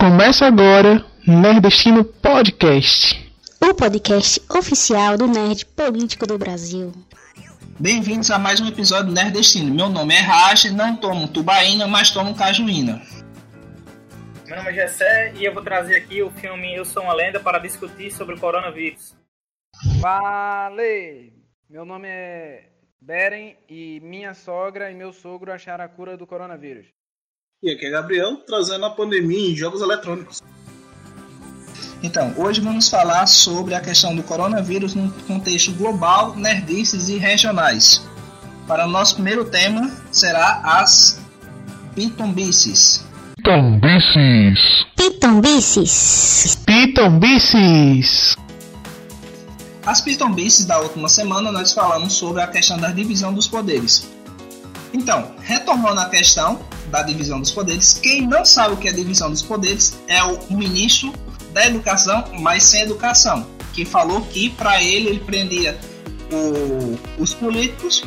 Começa agora Nerdestino Podcast. O podcast oficial do nerd político do Brasil. Bem-vindos a mais um episódio do Nerdestino. Meu nome é Raj, não tomo tubaína, mas tomo cajuína. Meu nome é Gessé e eu vou trazer aqui o filme Eu Sou uma Lenda para discutir sobre o coronavírus. Vale! Meu nome é Beren e minha sogra e meu sogro acharam a cura do coronavírus. E aqui é Gabriel, trazendo a pandemia em jogos eletrônicos. Então, hoje vamos falar sobre a questão do coronavírus num contexto global, nerdices e regionais. Para o nosso primeiro tema será as pitombices. Pitombices. Pitombices. Pitombices. As pitombices da última semana nós falamos sobre a questão da divisão dos poderes. Então, retomando a questão da divisão dos poderes, quem não sabe o que é divisão dos poderes é o ministro da educação, mas sem educação, que falou que para ele ele prendia o, os políticos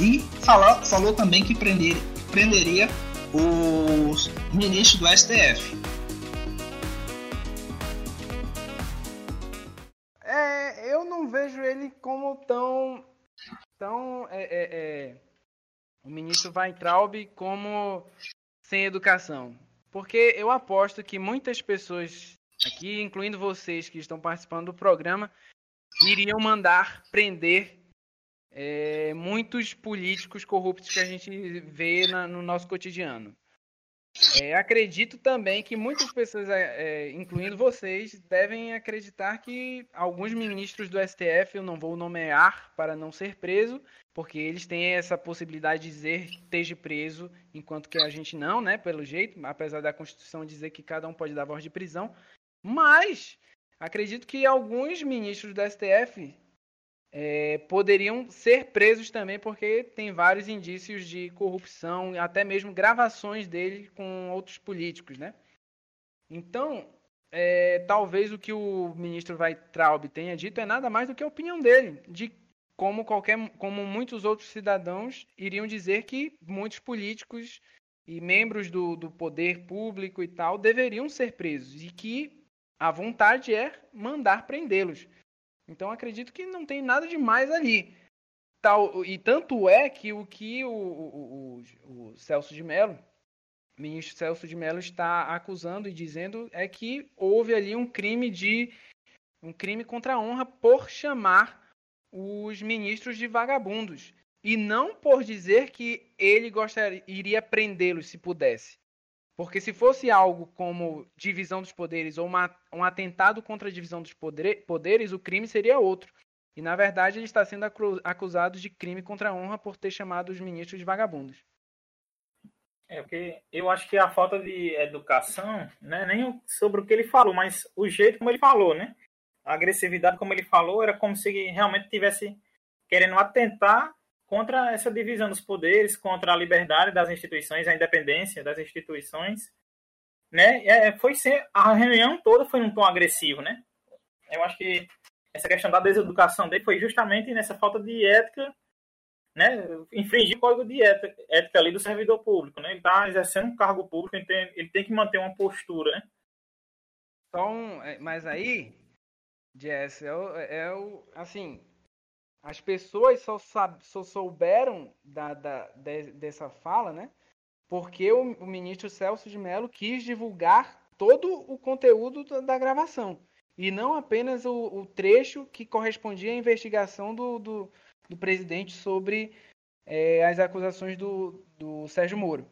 e falou, falou também que prender, prenderia os ministros do STF. É, eu não vejo ele como tão. tão. É, é, é, o ministro Weintraub como sem educação. Porque eu aposto que muitas pessoas aqui, incluindo vocês que estão participando do programa, iriam mandar prender é, muitos políticos corruptos que a gente vê na, no nosso cotidiano. É, acredito também que muitas pessoas, é, incluindo vocês, devem acreditar que alguns ministros do STF, eu não vou nomear para não ser preso, porque eles têm essa possibilidade de dizer que esteja preso, enquanto que a gente não, né, pelo jeito, apesar da Constituição dizer que cada um pode dar voz de prisão. Mas acredito que alguns ministros do STF é, poderiam ser presos também, porque tem vários indícios de corrupção, até mesmo gravações dele com outros políticos, né? Então, é, talvez o que o ministro Weitraub tenha dito é nada mais do que a opinião dele, de como qualquer, como muitos outros cidadãos iriam dizer que muitos políticos e membros do, do poder público e tal deveriam ser presos e que a vontade é mandar prendê-los. Então acredito que não tem nada de mais ali. Tal, e tanto é que o que o, o, o, o Celso de Mello, ministro Celso de Mello, está acusando e dizendo é que houve ali um crime de um crime contra a honra por chamar os ministros de vagabundos e não por dizer que ele gostaria iria prendê-los se pudesse. Porque se fosse algo como divisão dos poderes ou uma, um atentado contra a divisão dos poderes, o crime seria outro. E na verdade ele está sendo acusado de crime contra a honra por ter chamado os ministros de vagabundos. É, porque eu acho que a falta de educação, né, nem sobre o que ele falou, mas o jeito como ele falou, né? A agressividade como ele falou era como se realmente tivesse querendo atentar contra essa divisão dos poderes, contra a liberdade das instituições, a independência das instituições, né? É, foi ser a reunião toda foi num tom agressivo, né? Eu acho que essa questão da deseducação dele foi justamente nessa falta de ética, né? Infringir o código de ética, ética ali do servidor público, né? Ele está exercendo um cargo público, ele tem, ele tem que manter uma postura, né? Então, mas aí, Jess, é o, é o assim, as pessoas só, sab, só souberam da, da, de, dessa fala, né? Porque o, o, ministro Celso de Mello quis divulgar todo o conteúdo da, da gravação. E não apenas o, o, trecho que correspondia à investigação do, do, do presidente sobre é, as acusações do, do Sérgio Moro.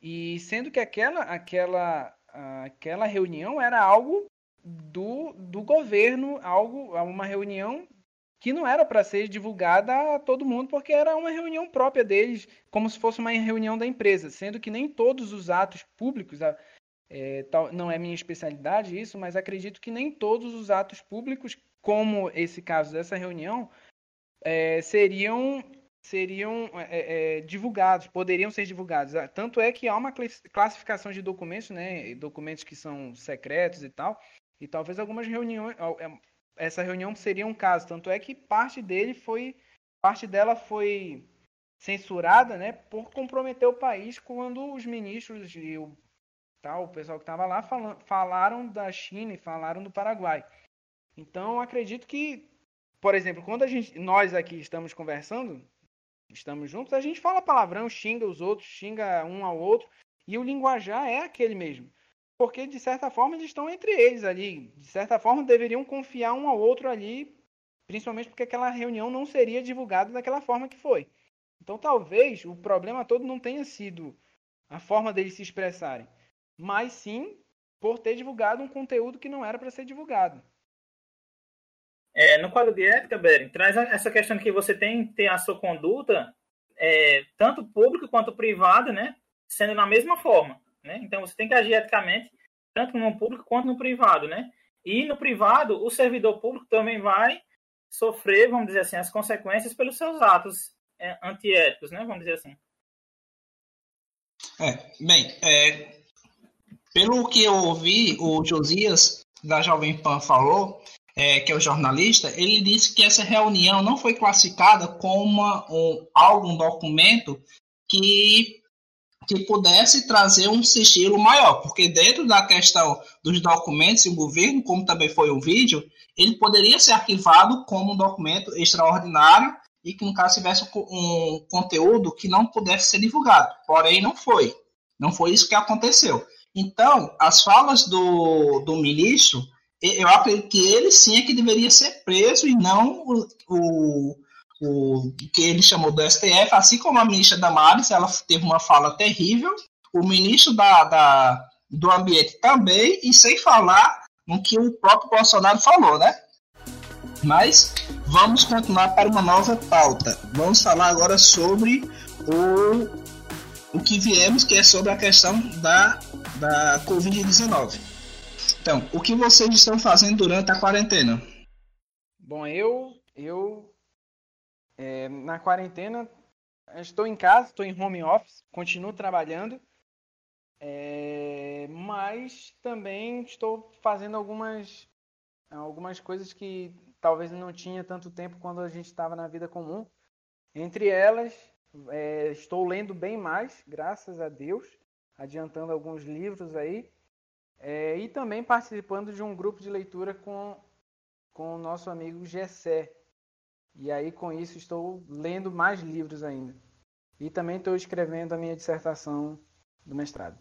E sendo que aquela, aquela, aquela reunião era algo do, do governo, algo, uma reunião que não era para ser divulgada a todo mundo, porque era uma reunião própria deles, como se fosse uma reunião da empresa, sendo que nem todos os atos públicos, é, tal, não é minha especialidade isso, mas acredito que nem todos os atos públicos, como esse caso dessa reunião, é, seriam seriam é, é divulgados, poderiam ser divulgados. Tanto é que há uma classificação de documentos, né, documentos que são secretos e tal, e talvez algumas reuniões, é, essa reunião seria um caso. Tanto é que parte dele foi. Parte dela foi censurada né, por comprometer o país quando os ministros e o tal, o pessoal que estava lá falam, falaram da China e falaram do Paraguai. Então, acredito que, por exemplo, quando a gente, nós aqui estamos conversando, estamos juntos, a gente fala palavrão, xinga os outros, xinga um ao outro, e o linguajar é aquele mesmo. Porque, de certa forma, eles estão entre eles ali. De certa forma, deveriam confiar um ao outro ali, principalmente porque aquela reunião não seria divulgada daquela forma que foi. Então, talvez o problema todo não tenha sido a forma deles se expressarem, mas sim por ter divulgado um conteúdo que não era para ser divulgado. É, no quadro de ética, Beren, traz essa questão que você tem ter a sua conduta, é, tanto público quanto privada, né? Sendo na mesma forma, né? Então você tem que agir eticamente, tanto no público quanto no privado, né? E no privado, o servidor público também vai sofrer, vamos dizer assim, as consequências pelos seus atos é, antiéticos, né? Vamos dizer assim. É, bem, é, pelo que eu ouvi, o Josias da Jovem Pan falou, é, que é o jornalista, ele disse que essa reunião não foi classificada como uma, um, algum documento que, que pudesse trazer um sigilo maior, porque dentro da questão dos documentos e o governo, como também foi o vídeo, ele poderia ser arquivado como um documento extraordinário e que, no caso, tivesse um conteúdo que não pudesse ser divulgado. Porém, não foi. Não foi isso que aconteceu. Então, as falas do, do ministro eu acredito que ele sim é que deveria ser preso e não o, o, o que ele chamou do STF, assim como a ministra Damares, ela teve uma fala terrível, o ministro da, da, do Ambiente também, e sem falar no que o próprio Bolsonaro falou, né? Mas vamos continuar para uma nova pauta. Vamos falar agora sobre o, o que viemos, que é sobre a questão da, da Covid-19. Então, o que vocês estão fazendo durante a quarentena? Bom, eu, eu é, na quarentena estou em casa, estou em home office, continuo trabalhando, é, mas também estou fazendo algumas algumas coisas que talvez não tinha tanto tempo quando a gente estava na vida comum. Entre elas, é, estou lendo bem mais, graças a Deus, adiantando alguns livros aí. É, e também participando de um grupo de leitura com, com o nosso amigo Gessé. E aí, com isso, estou lendo mais livros ainda. E também estou escrevendo a minha dissertação do mestrado.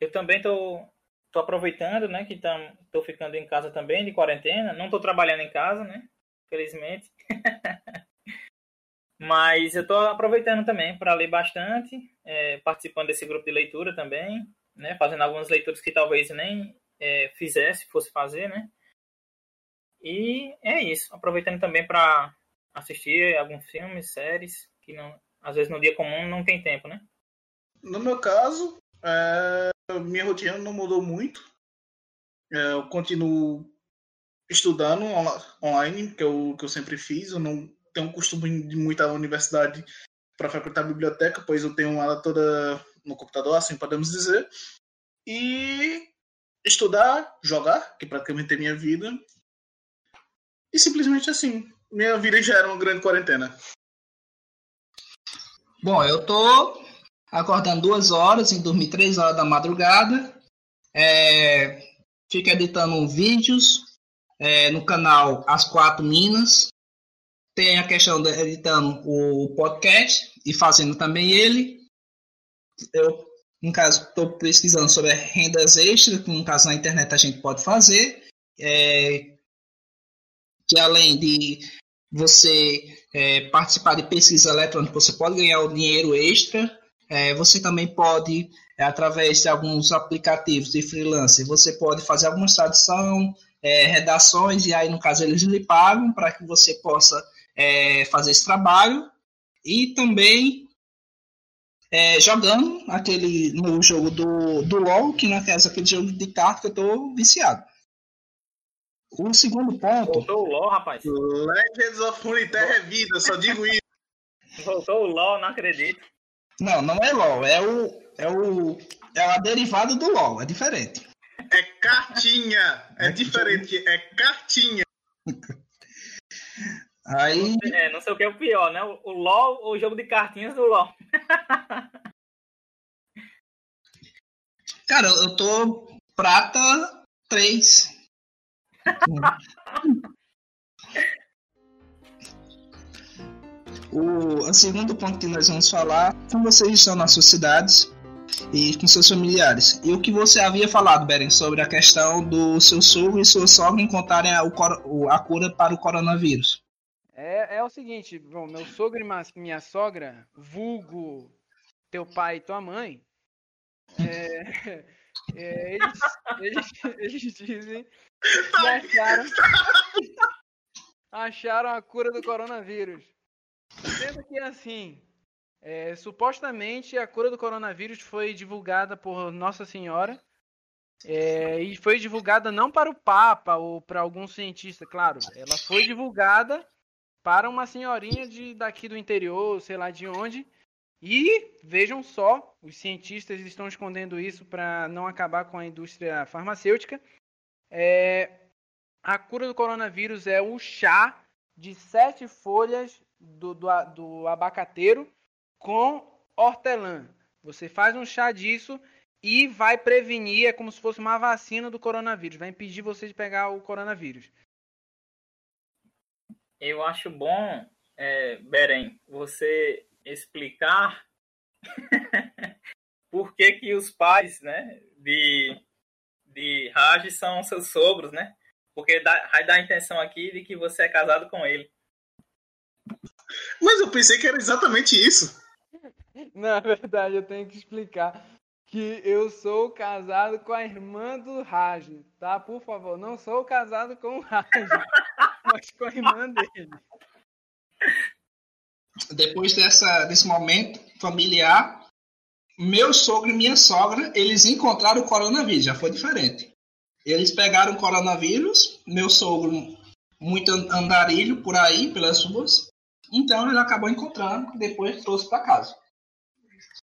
Eu também estou tô aproveitando, né, que estou ficando em casa também, de quarentena. Não estou trabalhando em casa, né, felizmente. Mas eu estou aproveitando também para ler bastante, é, participando desse grupo de leitura também né? Fazendo algumas leituras que talvez nem é, fizesse, fosse fazer, né? E é isso. Aproveitando também para assistir alguns filmes, séries, que não, às vezes no dia comum não tem tempo, né? No meu caso, é, minha rotina não mudou muito. É, eu continuo estudando online, que eu, que eu sempre fiz. Eu não tenho costume de muita universidade para frequentar a biblioteca, pois eu tenho ela toda no computador, assim podemos dizer. E estudar, jogar, que praticamente é minha vida. E simplesmente assim, minha vida já era uma grande quarentena. Bom, eu tô acordando duas horas e dormir três horas da madrugada. É, fico editando vídeos é, no canal As Quatro Minas. Tem a questão de editando o podcast e fazendo também ele eu, no caso, estou pesquisando sobre rendas extras, que no caso na internet a gente pode fazer, é, que além de você é, participar de pesquisa eletrônica, você pode ganhar o dinheiro extra. É, você também pode, é, através de alguns aplicativos de freelance, você pode fazer alguma tradução, é, redações, e aí, no caso, eles lhe pagam para que você possa é, fazer esse trabalho. E também é, jogando aquele no jogo do, do LoL, que não é aquele jogo de carta que eu tô viciado. O segundo ponto. Voltou o LoL, rapaz. Legends of Runeterra é vida, só digo isso. Voltou o LoL, não acredito. Não, não é LoL, é o. É o. É a derivada do LoL, é diferente. É cartinha, é diferente, é cartinha. Aí... É, não sei o que é o pior, né? O, LOL ou o jogo de cartinhas do LOL. Cara, eu tô prata 3. O, o segundo ponto que nós vamos falar, como vocês estão nas suas cidades e com seus familiares. E o que você havia falado, Beren, sobre a questão do seu sogro e sua sogra encontrarem a, o, a cura para o coronavírus. É, é o seguinte, bom, meu sogro e minha sogra, vulgo teu pai e tua mãe, é, é, eles, eles, eles dizem que acharam, acharam a cura do coronavírus. Sendo que assim, é, supostamente a cura do coronavírus foi divulgada por Nossa Senhora é, e foi divulgada não para o Papa ou para algum cientista, claro. Ela foi divulgada para uma senhorinha de daqui do interior, sei lá de onde. E vejam só, os cientistas estão escondendo isso para não acabar com a indústria farmacêutica. É, a cura do coronavírus é o chá de sete folhas do, do, do abacateiro com hortelã. Você faz um chá disso e vai prevenir, é como se fosse uma vacina do coronavírus, vai impedir você de pegar o coronavírus. Eu acho bom, é, Beren, você explicar por que, que os pais né, de, de Raj são seus sogros, né? Porque dá, vai dar a intenção aqui de que você é casado com ele. Mas eu pensei que era exatamente isso. Na verdade, eu tenho que explicar que eu sou casado com a irmã do Raj, tá? Por favor, não sou casado com o Raj, mas com a irmã dele. Depois dessa, desse momento familiar, meu sogro e minha sogra, eles encontraram o coronavírus, já foi diferente. Eles pegaram o coronavírus, meu sogro muito andarilho por aí, pelas ruas, então ele acabou encontrando depois trouxe para casa.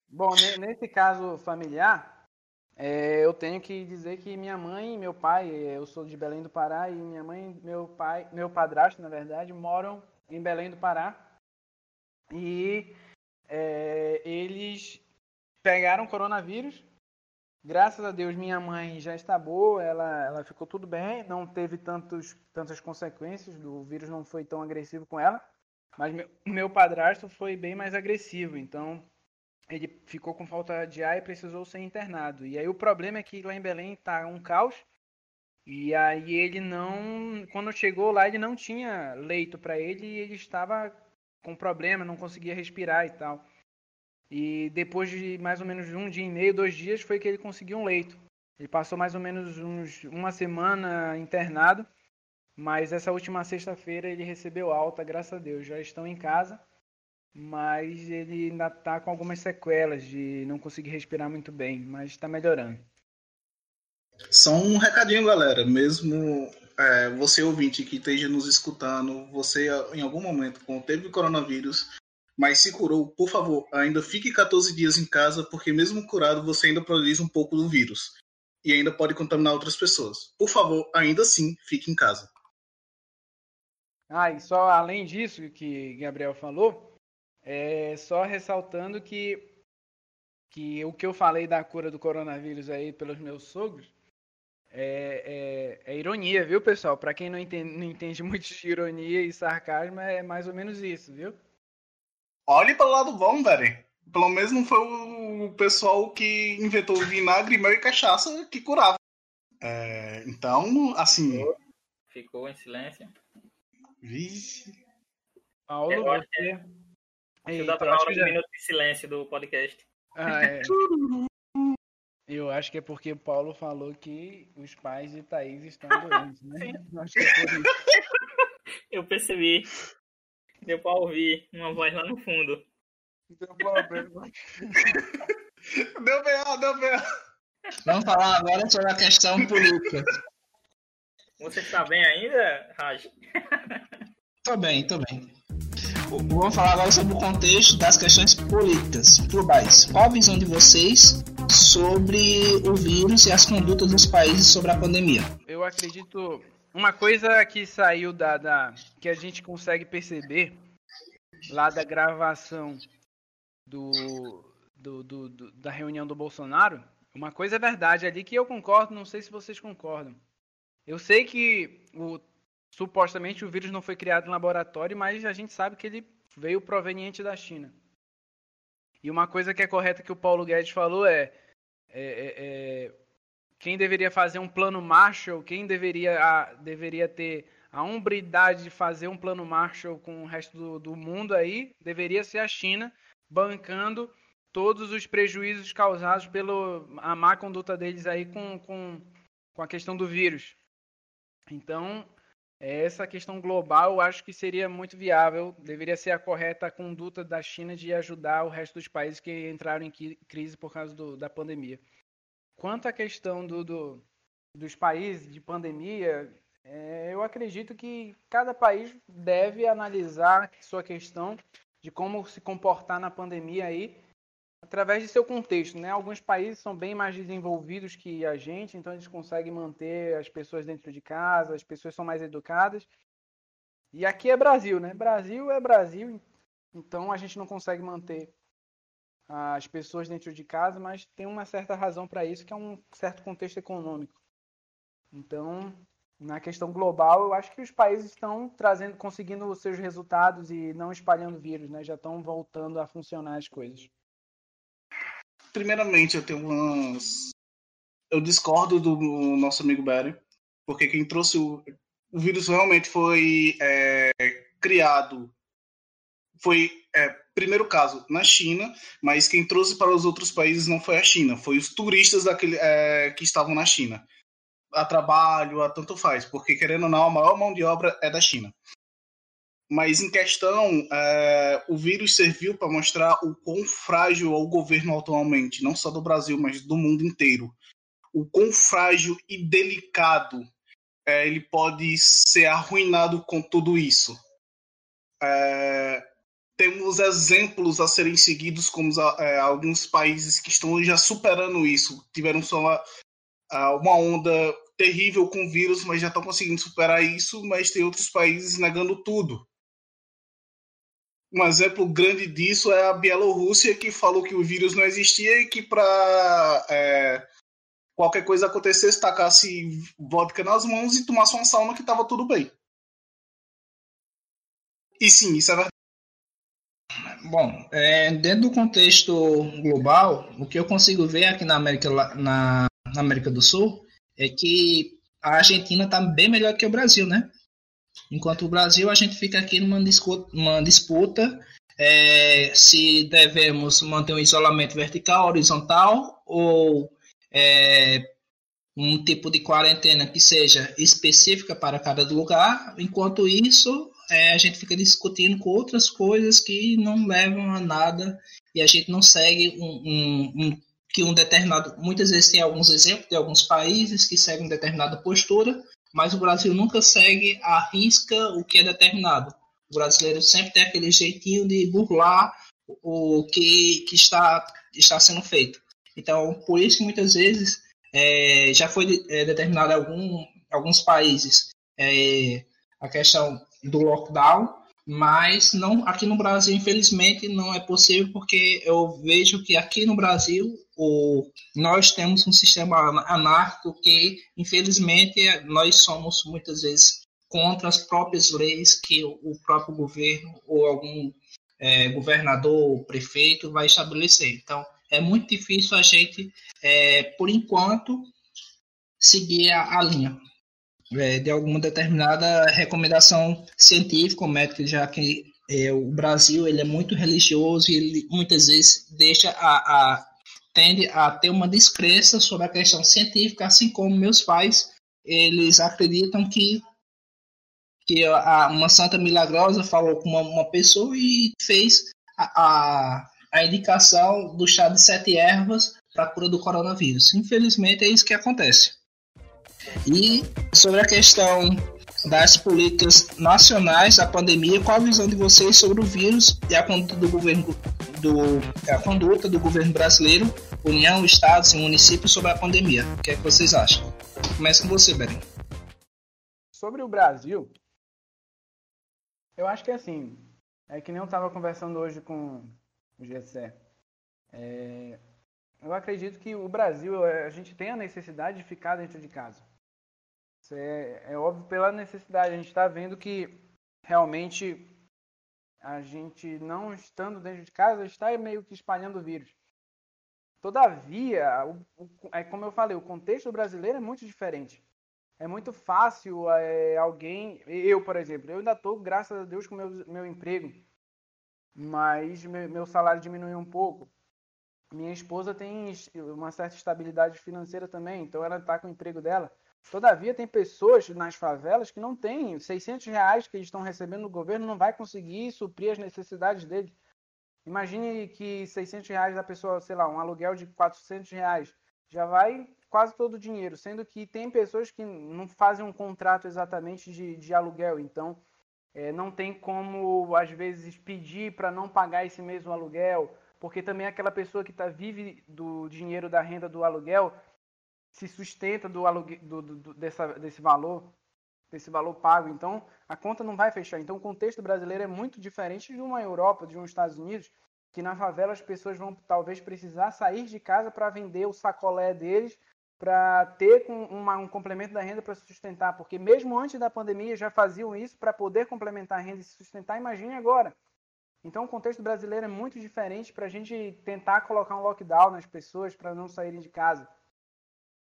Bom, nesse caso familiar, é, eu tenho que dizer que minha mãe e meu pai, eu sou de Belém do Pará e minha mãe, meu pai, meu padrasto, na verdade, moram em Belém do Pará. E é, eles pegaram coronavírus. Graças a Deus, minha mãe já está boa, ela, ela ficou tudo bem, não teve tantos, tantas consequências, o vírus não foi tão agressivo com ela. Mas meu, meu padrasto foi bem mais agressivo, então ele ficou com falta de ar e precisou ser internado. E aí o problema é que lá em Belém tá um caos. E aí ele não, quando chegou lá, ele não tinha leito para ele e ele estava com problema, não conseguia respirar e tal. E depois de mais ou menos um dia e meio, dois dias, foi que ele conseguiu um leito. Ele passou mais ou menos uns, uma semana internado, mas essa última sexta-feira ele recebeu alta, graças a Deus. Já estão em casa mas ele ainda está com algumas sequelas de não conseguir respirar muito bem, mas está melhorando. Só um recadinho, galera. Mesmo é, você ouvinte que esteja nos escutando, você em algum momento teve coronavírus, mas se curou, por favor, ainda fique 14 dias em casa, porque mesmo curado você ainda produz um pouco do vírus e ainda pode contaminar outras pessoas. Por favor, ainda assim, fique em casa. Ah, e só além disso que Gabriel falou, é, só ressaltando que, que o que eu falei da cura do coronavírus aí pelos meus sogros é, é, é ironia, viu, pessoal? Para quem não entende, não entende muito de ironia e sarcasmo, é mais ou menos isso, viu? Olhe pelo lado bom, velho. Pelo menos não foi o pessoal que inventou vinagre, mel e cachaça que curava. É, então, assim. Ficou em silêncio. Vixe. Paulo, você, Eita, dá pra hora já... minuto de silêncio do podcast. Ah, é. Eu acho que é porque o Paulo falou que os pais de Thaís estão doentes, né? Acho que é por isso. Eu percebi. Deu pra ouvir uma voz lá no fundo. Deu problema. deu B.O., deu B.O. Vamos falar agora sobre a questão política. Você está bem ainda, Raj? Tô bem, tô bem. Vamos falar agora sobre o contexto das questões políticas globais. Qual a visão de vocês sobre o vírus e as condutas dos países sobre a pandemia? Eu acredito. Uma coisa que saiu da, da que a gente consegue perceber lá da gravação do, do, do, do, da reunião do Bolsonaro uma coisa é verdade ali que eu concordo, não sei se vocês concordam. Eu sei que o, supostamente o vírus não foi criado em laboratório, mas a gente sabe que ele veio proveniente da China. E uma coisa que é correta que o Paulo Guedes falou é, é, é, é quem deveria fazer um plano Marshall, quem deveria, a, deveria ter a umbridade de fazer um plano Marshall com o resto do, do mundo aí, deveria ser a China, bancando todos os prejuízos causados pela má conduta deles aí com, com, com a questão do vírus. Então, essa questão global eu acho que seria muito viável, deveria ser a correta conduta da China de ajudar o resto dos países que entraram em crise por causa do, da pandemia. Quanto à questão do, do dos países de pandemia, é, eu acredito que cada país deve analisar sua questão de como se comportar na pandemia aí através de seu contexto, né? Alguns países são bem mais desenvolvidos que a gente, então eles conseguem manter as pessoas dentro de casa, as pessoas são mais educadas. E aqui é Brasil, né? Brasil é Brasil, então a gente não consegue manter as pessoas dentro de casa, mas tem uma certa razão para isso, que é um certo contexto econômico. Então, na questão global, eu acho que os países estão trazendo, conseguindo os seus resultados e não espalhando vírus, né? Já estão voltando a funcionar as coisas. Primeiramente, eu tenho umas. Eu discordo do nosso amigo Barry, porque quem trouxe o, o vírus realmente foi é, criado. Foi é, primeiro caso na China, mas quem trouxe para os outros países não foi a China, foi os turistas daquele, é, que estavam na China. A trabalho, a tanto faz, porque querendo ou não, a maior mão de obra é da China. Mas em questão, é, o vírus serviu para mostrar o quão frágil é o governo atualmente, não só do Brasil, mas do mundo inteiro. O quão frágil e delicado é, ele pode ser arruinado com tudo isso. É, temos exemplos a serem seguidos, como é, alguns países que estão já superando isso. Tiveram só uma, uma onda terrível com o vírus, mas já estão conseguindo superar isso, mas tem outros países negando tudo. Um exemplo grande disso é a Bielorrússia, que falou que o vírus não existia e que para é, qualquer coisa acontecesse, tacasse vodka nas mãos e tomasse uma sauna que estava tudo bem. E sim, isso é verdade. Bom, é, dentro do contexto global, o que eu consigo ver aqui na América, na, na América do Sul é que a Argentina está bem melhor que o Brasil, né? Enquanto o Brasil, a gente fica aqui numa disputa, uma disputa é, se devemos manter um isolamento vertical, horizontal ou é, um tipo de quarentena que seja específica para cada lugar. Enquanto isso, é, a gente fica discutindo com outras coisas que não levam a nada e a gente não segue um, um, um, que um determinado. Muitas vezes tem alguns exemplos de alguns países que seguem determinada postura, mas o Brasil nunca segue a risca o que é determinado. O brasileiro sempre tem aquele jeitinho de burlar o que, que está, está sendo feito. Então, por isso que muitas vezes é, já foi é, determinado em algum, alguns países é, a questão do lockdown, mas não aqui no Brasil, infelizmente, não é possível porque eu vejo que aqui no Brasil o, nós temos um sistema anárquico que, infelizmente, nós somos muitas vezes contra as próprias leis que o, o próprio governo ou algum é, governador ou prefeito vai estabelecer. Então, é muito difícil a gente, é, por enquanto, seguir a, a linha é, de alguma determinada recomendação científica ou médica, já que é, o Brasil ele é muito religioso e ele muitas vezes deixa a, a tende a ter uma descrença sobre a questão científica, assim como meus pais eles acreditam que que a, uma santa milagrosa falou com uma, uma pessoa e fez a, a, a indicação do chá de sete ervas para cura do coronavírus. Infelizmente é isso que acontece. E sobre a questão das políticas nacionais da pandemia, qual a visão de vocês sobre o vírus e a conduta do governo do, a conduta do governo brasileiro, União, Estados e municípios sobre a pandemia? O que é que vocês acham? Começa com você, Beren. Sobre o Brasil, eu acho que é assim, é que nem eu estava conversando hoje com o Gessé. É, eu acredito que o Brasil, a gente tem a necessidade de ficar dentro de casa. Isso é, é óbvio pela necessidade. A gente está vendo que realmente a gente não estando dentro de casa está meio que espalhando o vírus. Todavia, o, o, é como eu falei, o contexto brasileiro é muito diferente. É muito fácil é, alguém, eu por exemplo, eu ainda estou, graças a Deus, com meu, meu emprego, mas meu, meu salário diminuiu um pouco. Minha esposa tem uma certa estabilidade financeira também, então ela está com o emprego dela. Todavia, tem pessoas nas favelas que não têm 600 reais que eles estão recebendo do governo, não vai conseguir suprir as necessidades deles. Imagine que 600 reais da pessoa, sei lá, um aluguel de 400 reais, já vai quase todo o dinheiro, sendo que tem pessoas que não fazem um contrato exatamente de, de aluguel, então é, não tem como, às vezes, pedir para não pagar esse mesmo aluguel, porque também aquela pessoa que tá, vive do dinheiro da renda do aluguel se sustenta do, aluguel, do, do, dessa, desse valor, desse valor pago. Então, a conta não vai fechar. Então, o contexto brasileiro é muito diferente de uma Europa, de uns Estados Unidos, que na favela as pessoas vão talvez precisar sair de casa para vender o sacolé deles, para ter uma, um complemento da renda para se sustentar. Porque mesmo antes da pandemia já faziam isso para poder complementar a renda e se sustentar. Imagine agora. Então, o contexto brasileiro é muito diferente para a gente tentar colocar um lockdown nas pessoas para não saírem de casa.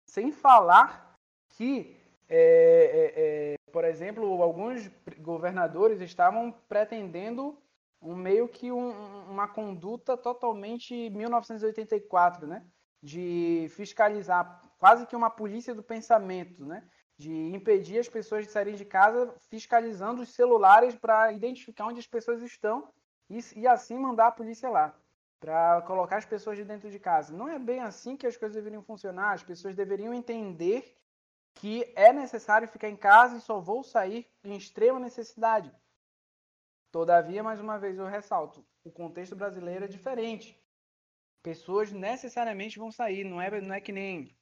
Sem falar que, é, é, é, por exemplo, alguns governadores estavam pretendendo um meio que um, uma conduta totalmente 1984, né? De fiscalizar, quase que uma polícia do pensamento, né? De impedir as pessoas de saírem de casa fiscalizando os celulares para identificar onde as pessoas estão e, e assim mandar a polícia lá para colocar as pessoas de dentro de casa. Não é bem assim que as coisas deveriam funcionar. As pessoas deveriam entender que é necessário ficar em casa e só vou sair em extrema necessidade. Todavia, mais uma vez eu ressalto, o contexto brasileiro é diferente. Pessoas necessariamente vão sair, não é, não é que nem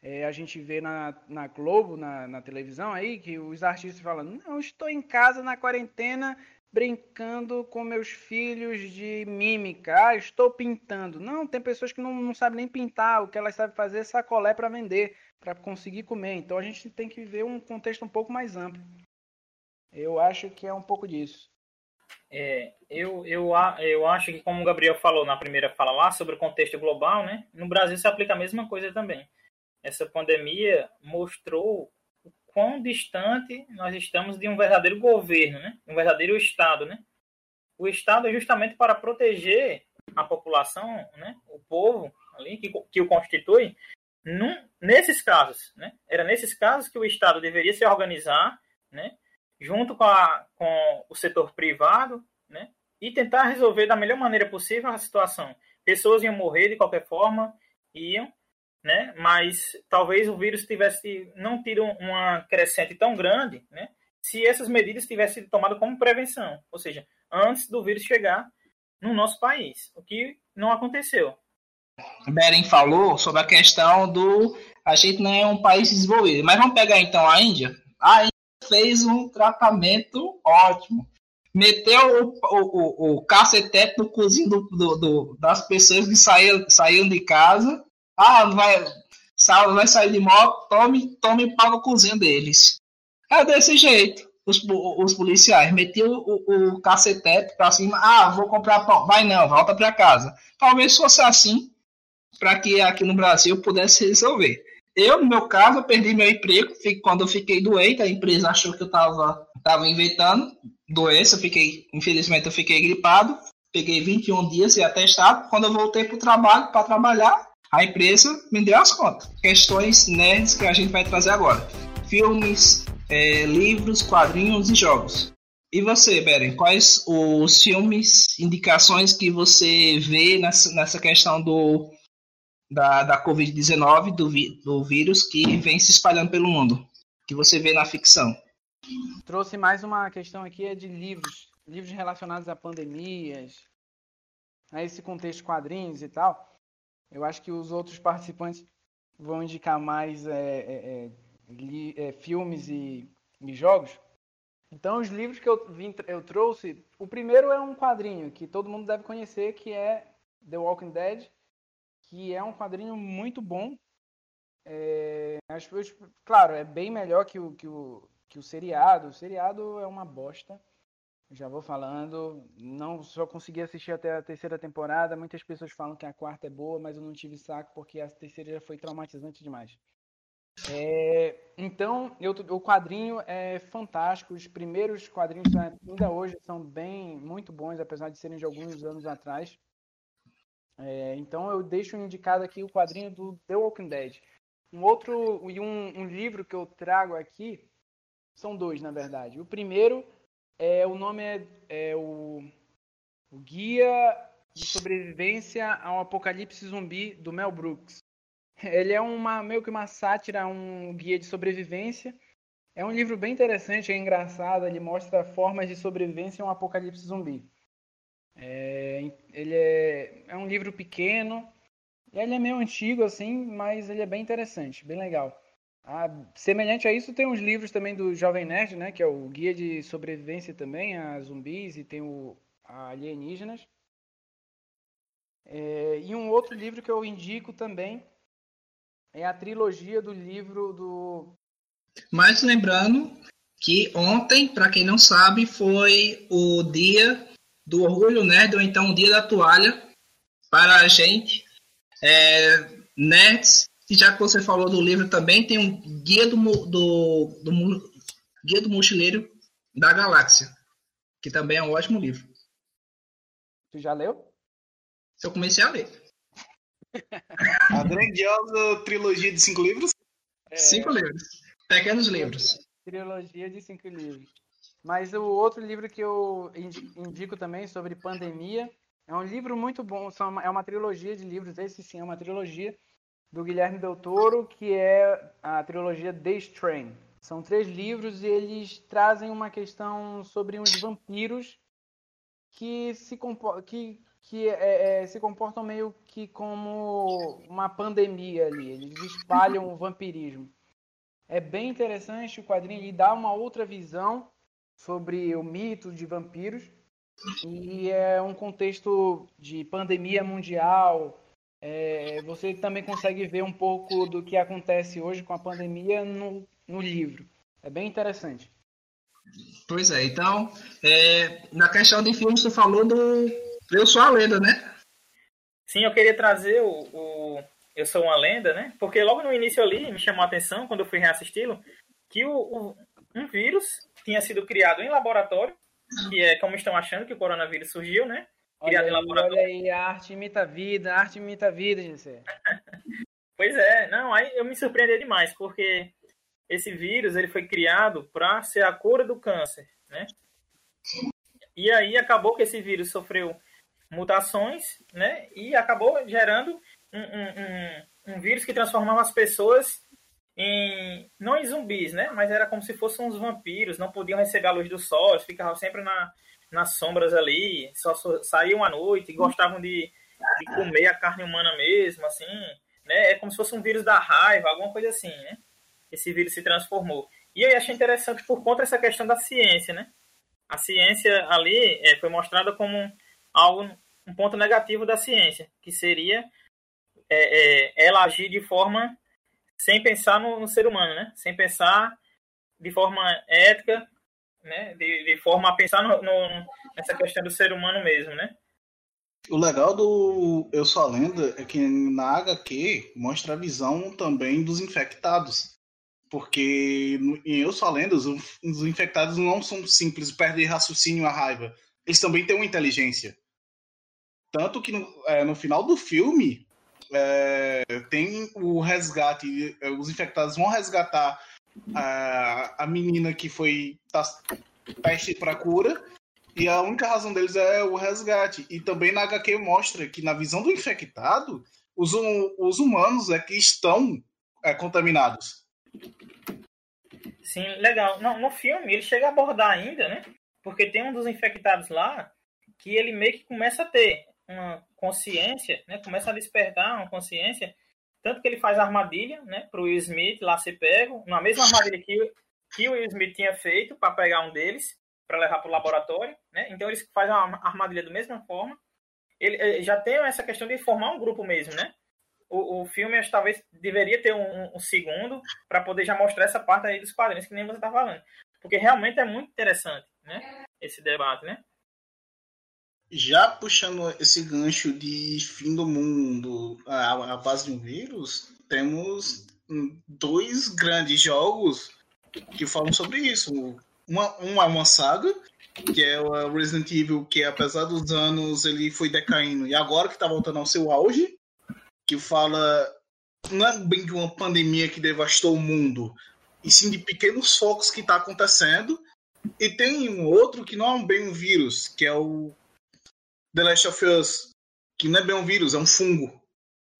é, a gente vê na, na Globo, na, na televisão aí, que os artistas falam, não, estou em casa na quarentena brincando com meus filhos de mímica. Ah, estou pintando. Não, tem pessoas que não, não sabem nem pintar. O que elas sabem fazer é sacolé para vender, para conseguir comer. Então a gente tem que ver um contexto um pouco mais amplo. Eu acho que é um pouco disso. É, eu, eu, eu acho que, como o Gabriel falou na primeira fala lá sobre o contexto global, né, no Brasil se aplica a mesma coisa também. Essa pandemia mostrou quão distante nós estamos de um verdadeiro governo, né? um verdadeiro Estado. Né? O Estado é justamente para proteger a população, né? o povo ali que, que o constitui, num, nesses casos. Né? Era nesses casos que o Estado deveria se organizar né? junto com, a, com o setor privado né? e tentar resolver da melhor maneira possível a situação. Pessoas iam morrer de qualquer forma, iam, né? Mas talvez o vírus tivesse não tido uma crescente tão grande, né? Se essas medidas tivessem sido tomadas como prevenção, ou seja, antes do vírus chegar no nosso país, o que não aconteceu. Beren falou sobre a questão do a gente não é um país desenvolvido, mas vamos pegar então a Índia. A Índia fez um tratamento ótimo. Meteu o, o, o, o cacetete no cozinho do, do, do, das pessoas que saíam, saíam de casa ah, vai, Saulo vai sair de moto, tome, tome para o cozinho deles. É desse jeito. Os, os policiais metiam o, o, o para cima. Ah, vou comprar pão. Vai não, volta para casa. Talvez fosse assim para que aqui no Brasil pudesse resolver. Eu, no meu caso, perdi meu emprego. Quando eu fiquei doente, a empresa achou que eu estava tava inventando doença. Fiquei, infelizmente, eu fiquei gripado. Peguei 21 dias e atestado. Quando eu voltei para o trabalho, para trabalhar, a empresa me deu as contas. Questões nerds que a gente vai trazer agora: filmes, é, livros, quadrinhos e jogos. E você, Beren, quais os filmes, indicações que você vê nessa, nessa questão do, da, da Covid-19, do, do vírus que vem se espalhando pelo mundo, que você vê na ficção? Trouxe mais uma questão aqui é de livros, livros relacionados a pandemias, a esse contexto quadrinhos e tal. Eu acho que os outros participantes vão indicar mais é, é, é li, é, filmes e, e, jogos. Então, os livros que eu, vim, eu trouxe, o primeiro é um quadrinho que todo mundo deve conhecer, que é The Walking Dead, que é um quadrinho muito bom. É, acho, claro, é bem melhor que o, que, o, que o seriado. O seriado é uma bosta. Já vou falando. Não só consegui assistir até a terceira temporada. Muitas pessoas falam que a quarta é boa, mas eu não tive saco porque a terceira já foi traumatizante demais. É, então, eu, o quadrinho é fantástico. Os primeiros quadrinhos ainda hoje são bem, muito bons, apesar de serem de alguns anos atrás. É, então, eu deixo indicado aqui o quadrinho do The Walking Dead. Um outro e um, um livro que eu trago aqui são dois, na verdade. O primeiro é o nome é, é o, o Guia de Sobrevivência ao Apocalipse Zumbi do Mel Brooks. Ele é uma meio que uma sátira, um guia de sobrevivência. É um livro bem interessante, é engraçado. Ele mostra formas de sobrevivência em um apocalipse zumbi. É, ele é, é um livro pequeno. Ele é meio antigo assim, mas ele é bem interessante, bem legal. Ah, semelhante a isso, tem uns livros também do Jovem Nerd, né? Que é o Guia de Sobrevivência também, a zumbis, e tem o Alienígenas. É, e um outro livro que eu indico também é a trilogia do livro do. Mas lembrando que ontem, para quem não sabe, foi o dia do orgulho nerd, ou então o dia da toalha, para a gente, é, nerds e já que você falou do livro também, tem um Guia do, do, do, Guia do Mochileiro da Galáxia, que também é um ótimo livro. Tu já leu? Eu comecei a ler. A grandiosa trilogia de cinco livros? É... Cinco livros. Pequenos livros. Trilogia de cinco livros. Mas o outro livro que eu indico também sobre pandemia é um livro muito bom. É uma trilogia de livros. Esse sim é uma trilogia do Guilherme Del Toro, que é a trilogia The Strain. São três livros e eles trazem uma questão sobre uns vampiros que se, que, que é, é, se comportam meio que como uma pandemia ali. Eles espalham o vampirismo. É bem interessante o quadrinho, ele dá uma outra visão sobre o mito de vampiros. E é um contexto de pandemia mundial, é, você também consegue ver um pouco do que acontece hoje com a pandemia no, no livro. É bem interessante. Pois é, então, é, na questão de filmes, você falou do Eu Sou a Lenda, né? Sim, eu queria trazer o, o Eu Sou uma Lenda, né? Porque logo no início ali me chamou a atenção, quando eu fui reassisti-lo, que o, o, um vírus tinha sido criado em laboratório, que é como estão achando que o coronavírus surgiu, né? Olha aí, olha aí, a arte imita a vida, a arte imita a vida, gente. pois é, não, aí eu me surpreendi demais, porque esse vírus ele foi criado para ser a cura do câncer, né? E aí acabou que esse vírus sofreu mutações, né? E acabou gerando um, um, um, um vírus que transformava as pessoas em não em zumbis, né? Mas era como se fossem uns vampiros, não podiam receber a luz do sol, ficavam sempre na nas sombras ali, só saíam à noite, gostavam de, de comer a carne humana mesmo, assim, né? É como se fosse um vírus da raiva, alguma coisa assim, né? Esse vírus se transformou. E eu achei interessante por conta dessa questão da ciência, né? A ciência ali é, foi mostrada como algo, um ponto negativo da ciência, que seria é, é, ela agir de forma sem pensar no, no, ser humano, né? Sem pensar de forma ética né? De, de forma a pensar no, no, nessa questão do ser humano mesmo, né? O legal do Eu Sou a Lenda é que na HQ mostra a visão também dos infectados. Porque em Eu Sou a Lenda, os, os infectados não são simples, perdem raciocínio a raiva. Eles também têm uma inteligência. Tanto que no, é, no final do filme é, tem o resgate, os infectados vão resgatar a, a menina que foi teste para cura e a única razão deles é o resgate. E também na HQ mostra que, na visão do infectado, os, os humanos é que estão é, contaminados. Sim, legal. No filme ele chega a abordar ainda, né? Porque tem um dos infectados lá que ele meio que começa a ter uma consciência, né? Começa a despertar uma consciência tanto que ele faz armadilha, né, para o Will Smith lá ser pego, na mesma armadilha que, que o Will Smith tinha feito para pegar um deles, para levar para o laboratório, né? Então eles fazem uma armadilha da mesma forma. Ele, ele, já tem essa questão de formar um grupo mesmo, né? o, o filme acho, talvez deveria ter um, um segundo para poder já mostrar essa parte aí dos quadrinhos que nem você tá falando. Porque realmente é muito interessante, né? Esse debate, né? Já puxando esse gancho de fim do mundo a base de um vírus, temos dois grandes jogos que falam sobre isso. Uma, uma é uma saga, que é o Resident Evil, que apesar dos anos ele foi decaindo, e agora que está voltando ao seu auge, que fala não é bem de uma pandemia que devastou o mundo, e sim de pequenos focos que está acontecendo. E tem um outro que não é bem um vírus, que é o The Last of Us, que não é bem um vírus, é um fungo.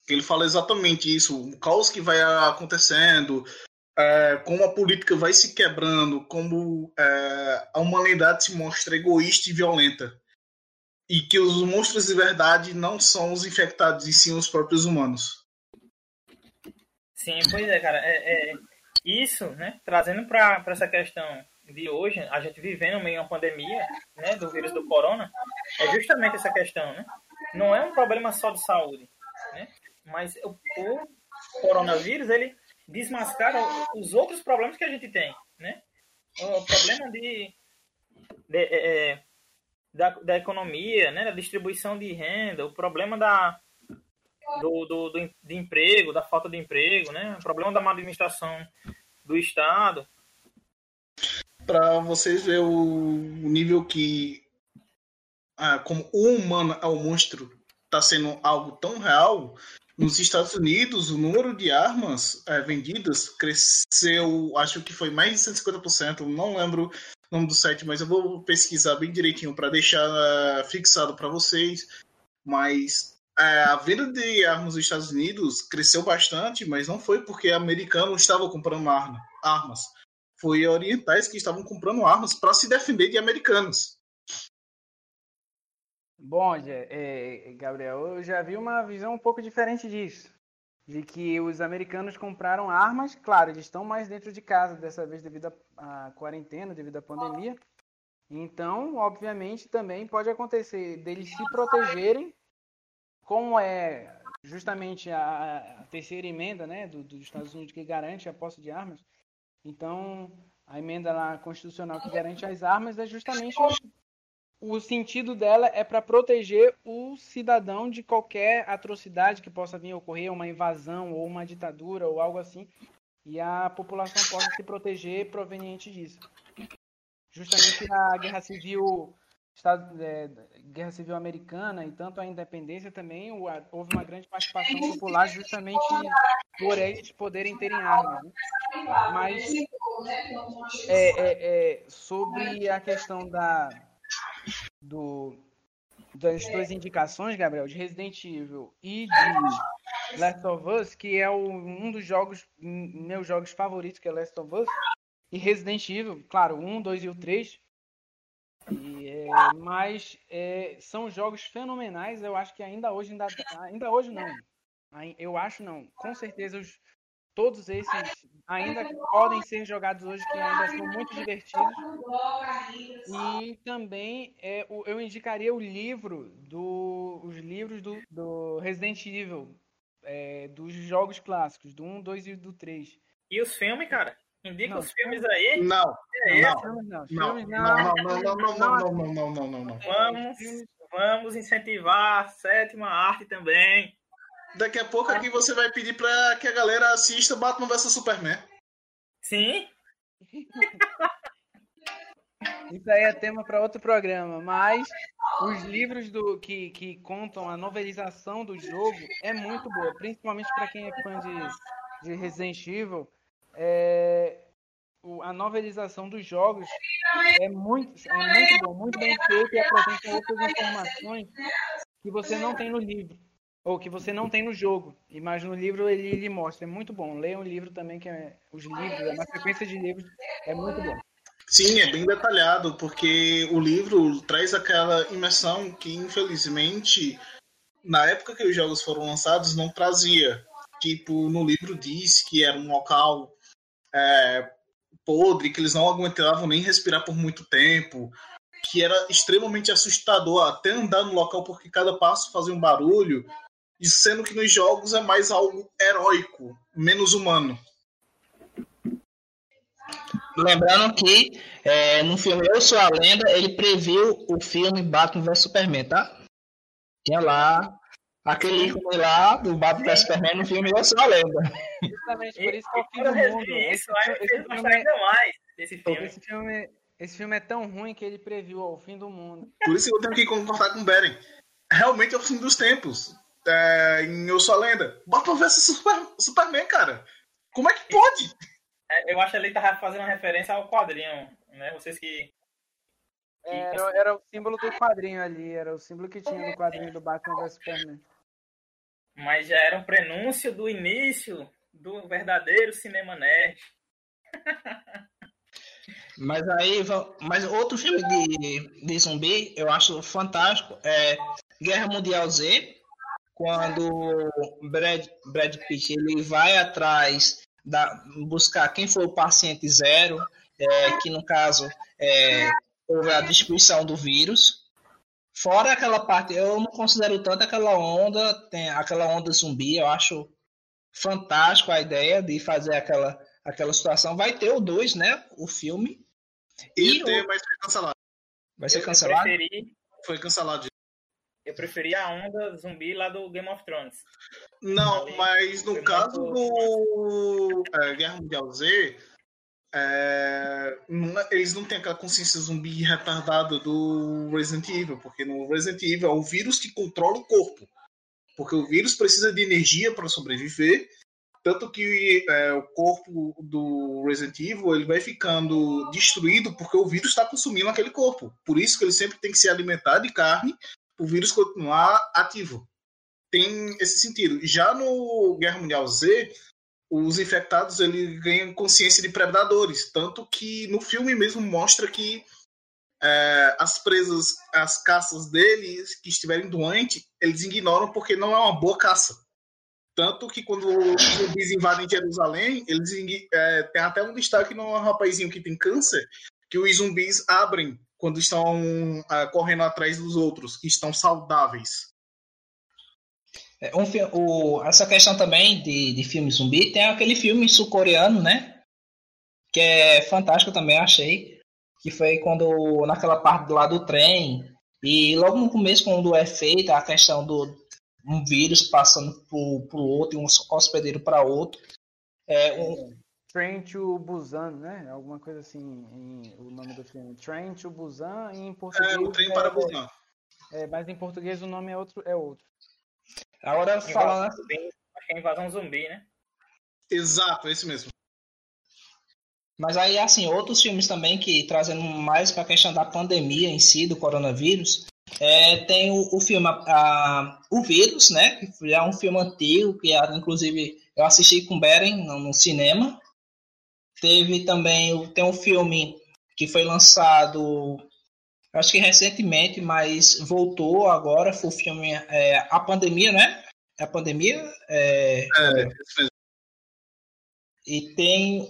Ele fala exatamente isso, o caos que vai acontecendo, é, como a política vai se quebrando, como é, a humanidade se mostra egoísta e violenta. E que os monstros de verdade não são os infectados, e sim os próprios humanos. Sim, pois é, cara. É, é isso, né? Trazendo para essa questão de hoje, a gente vivendo meio uma pandemia, né, do vírus do corona, é justamente essa questão, né? Não é um problema só de saúde, né? Mas o, o coronavírus, ele desmascara os outros problemas que a gente tem, né? O problema de, de é, é, da, da economia, né? Da distribuição de renda, o problema da do, do, do de emprego, da falta de emprego, né? O problema da má administração do Estado, para vocês ver o nível que ah, como o humano é o monstro está sendo algo tão real nos Estados Unidos o número de armas é, vendidas cresceu acho que foi mais de 150% não lembro o nome do site mas eu vou pesquisar bem direitinho para deixar uh, fixado para vocês mas uh, a venda de armas nos Estados Unidos cresceu bastante mas não foi porque americanos estavam comprando arma, armas foi orientais que estavam comprando armas para se defender de americanos. Bom, é, Gabriel, eu já vi uma visão um pouco diferente disso. De que os americanos compraram armas, claro, eles estão mais dentro de casa, dessa vez devido à quarentena, devido à pandemia. Então, obviamente, também pode acontecer deles se protegerem, como é justamente a, terceira emenda né, do, dos Estados Unidos que garante a posse de armas. Então, a emenda lá constitucional que garante as armas é justamente o sentido dela é para proteger o cidadão de qualquer atrocidade que possa vir a ocorrer, uma invasão ou uma ditadura ou algo assim, e a população possa se proteger proveniente disso. Justamente a guerra civil Estado, é, Guerra Civil Americana e tanto a independência também houve uma grande participação popular justamente por eles poderem terem armas. Né? Mas é, é, é, sobre a questão da, do, das duas indicações, Gabriel, de Resident Evil e de Last of Us, que é o, um dos jogos, meus jogos favoritos, que é Last of Us, e Resident Evil, claro, um, dois e o três mas é, são jogos fenomenais. Eu acho que ainda hoje, ainda, ainda hoje não. Eu acho não. Com certeza os, todos esses ainda podem ser jogados hoje, que ainda são muito divertidos. E também é, eu indicaria o livro do, os livros do, do Resident Evil, é, dos jogos clássicos, do 1, 2 e do 3. E os filmes, cara? Indica não, os filmes aí? Não. É não, não, não, não, não, não, não, não, não, não, não, não. Vamos, vamos incentivar a sétima arte também. Daqui a pouco aqui você vai pedir para que a galera assista Batman vs Superman. Sim. Isso aí é tema para outro programa, mas os livros do que, que contam a novelização do jogo é muito boa, principalmente para quem é fã de, de Resident Evil é, o, a novelização dos jogos é muito, é muito bom, muito bem feito e apresenta outras informações que você não tem no livro ou que você não tem no jogo. Mas no livro ele, ele mostra, é muito bom. Leia um livro também que é os livros, é uma sequência de livros, é muito bom. Sim, é bem detalhado, porque o livro traz aquela imersão que, infelizmente, na época que os jogos foram lançados, não trazia. Tipo, no livro diz que era um local é, podre, que eles não aguentavam nem respirar por muito tempo, que era extremamente assustador até andar no local porque cada passo fazia um barulho. sendo que nos jogos é mais algo heróico, menos humano. Lembrando que é, no filme Eu Sou a Lenda, ele previu o filme Batman vs Superman, tá? Tinha lá aquele ícone lá do Batman vs Superman no filme Eu Sou a Lenda. Justamente por isso que é o fim Quando do eu mundo. isso, Esse, esse filme é, ainda mais desse filme. esse, filme, esse filme é tão ruim que ele previu ó, o fim do mundo. Por isso que eu tenho que concordar com o Beren. Realmente é o fim dos tempos. É, em Eu Sou a Lenda. Batman vs Super- Superman, cara. Como é que pode? É, Eu acho que ele tava fazendo uma referência ao quadrinho, né? Vocês que. que Era, era o símbolo do quadrinho ali, era o símbolo que tinha no quadrinho do Batman vs Superman. Mas já era um prenúncio do início do verdadeiro cinema nerd. Mas aí, mas outro filme de, de zumbi eu acho fantástico é Guerra Mundial Z, quando Brad, Brad Pitt ele vai atrás da buscar quem foi o paciente zero, é, que no caso é, houve a destruição do vírus. Fora aquela parte, eu não considero tanto aquela onda, tem aquela onda zumbi, eu acho fantástico a ideia de fazer aquela, aquela situação. Vai ter o 2, né? O filme. E E ter, o- mas foi cancelado. Vai ser eu cancelado? preferi, Foi cancelado. eu preferi a onda zumbi lá do Game of Thrones. Não, Ali mas no caso do é, Guerra Mundial Z, é, não é- eles não têm aquela consciência zumbi retardada do Resident Evil, porque no Resident Evil é o vírus que controla o corpo. Porque o vírus precisa de energia para sobreviver, tanto que é, o corpo do Resident Evil ele vai ficando destruído porque o vírus está consumindo aquele corpo. Por isso que ele sempre tem que se alimentar de carne para o vírus continuar ativo tem esse sentido. Já no Guerra Mundial Z, os infectados ele ganham consciência de predadores, tanto que no filme mesmo mostra que é, as presas, as caças deles que estiverem doentes, eles ignoram porque não é uma boa caça. Tanto que quando os zumbis invadem Jerusalém, eles é, tem até um destaque no rapazinho que tem câncer, que os zumbis abrem quando estão é, correndo atrás dos outros, que estão saudáveis. É, Um, o, essa questão também de, de filme zumbi, tem aquele filme sul-coreano, né? Que é fantástico também, achei. Que foi quando, naquela parte lá do trem, e logo no começo, quando é feita a questão do um vírus passando pro, pro outro, e um hospedeiro para outro. É, um, Train to Busan, né? Alguma coisa assim, em- o nome do filme. Train to Busan, e em português. É, o trem para Busan. é, mas em português o nome é outro. É outro. Agora falando Invasão zumbi, acho que é invasão zumbi, né? Exato, esse mesmo. Mas aí, assim, outros filmes também que trazendo mais para a questão da pandemia em si, do coronavírus, é, tem o, o filme a- a- O Vírus, né? Que é um filme antigo, que é, inclusive eu assisti com o Beren no, no cinema. Teve também, o- tem um filme que foi lançado, acho que recentemente, mas voltou agora, foi o filme é, A Pandemia, né? A Pandemia, é, É, e tem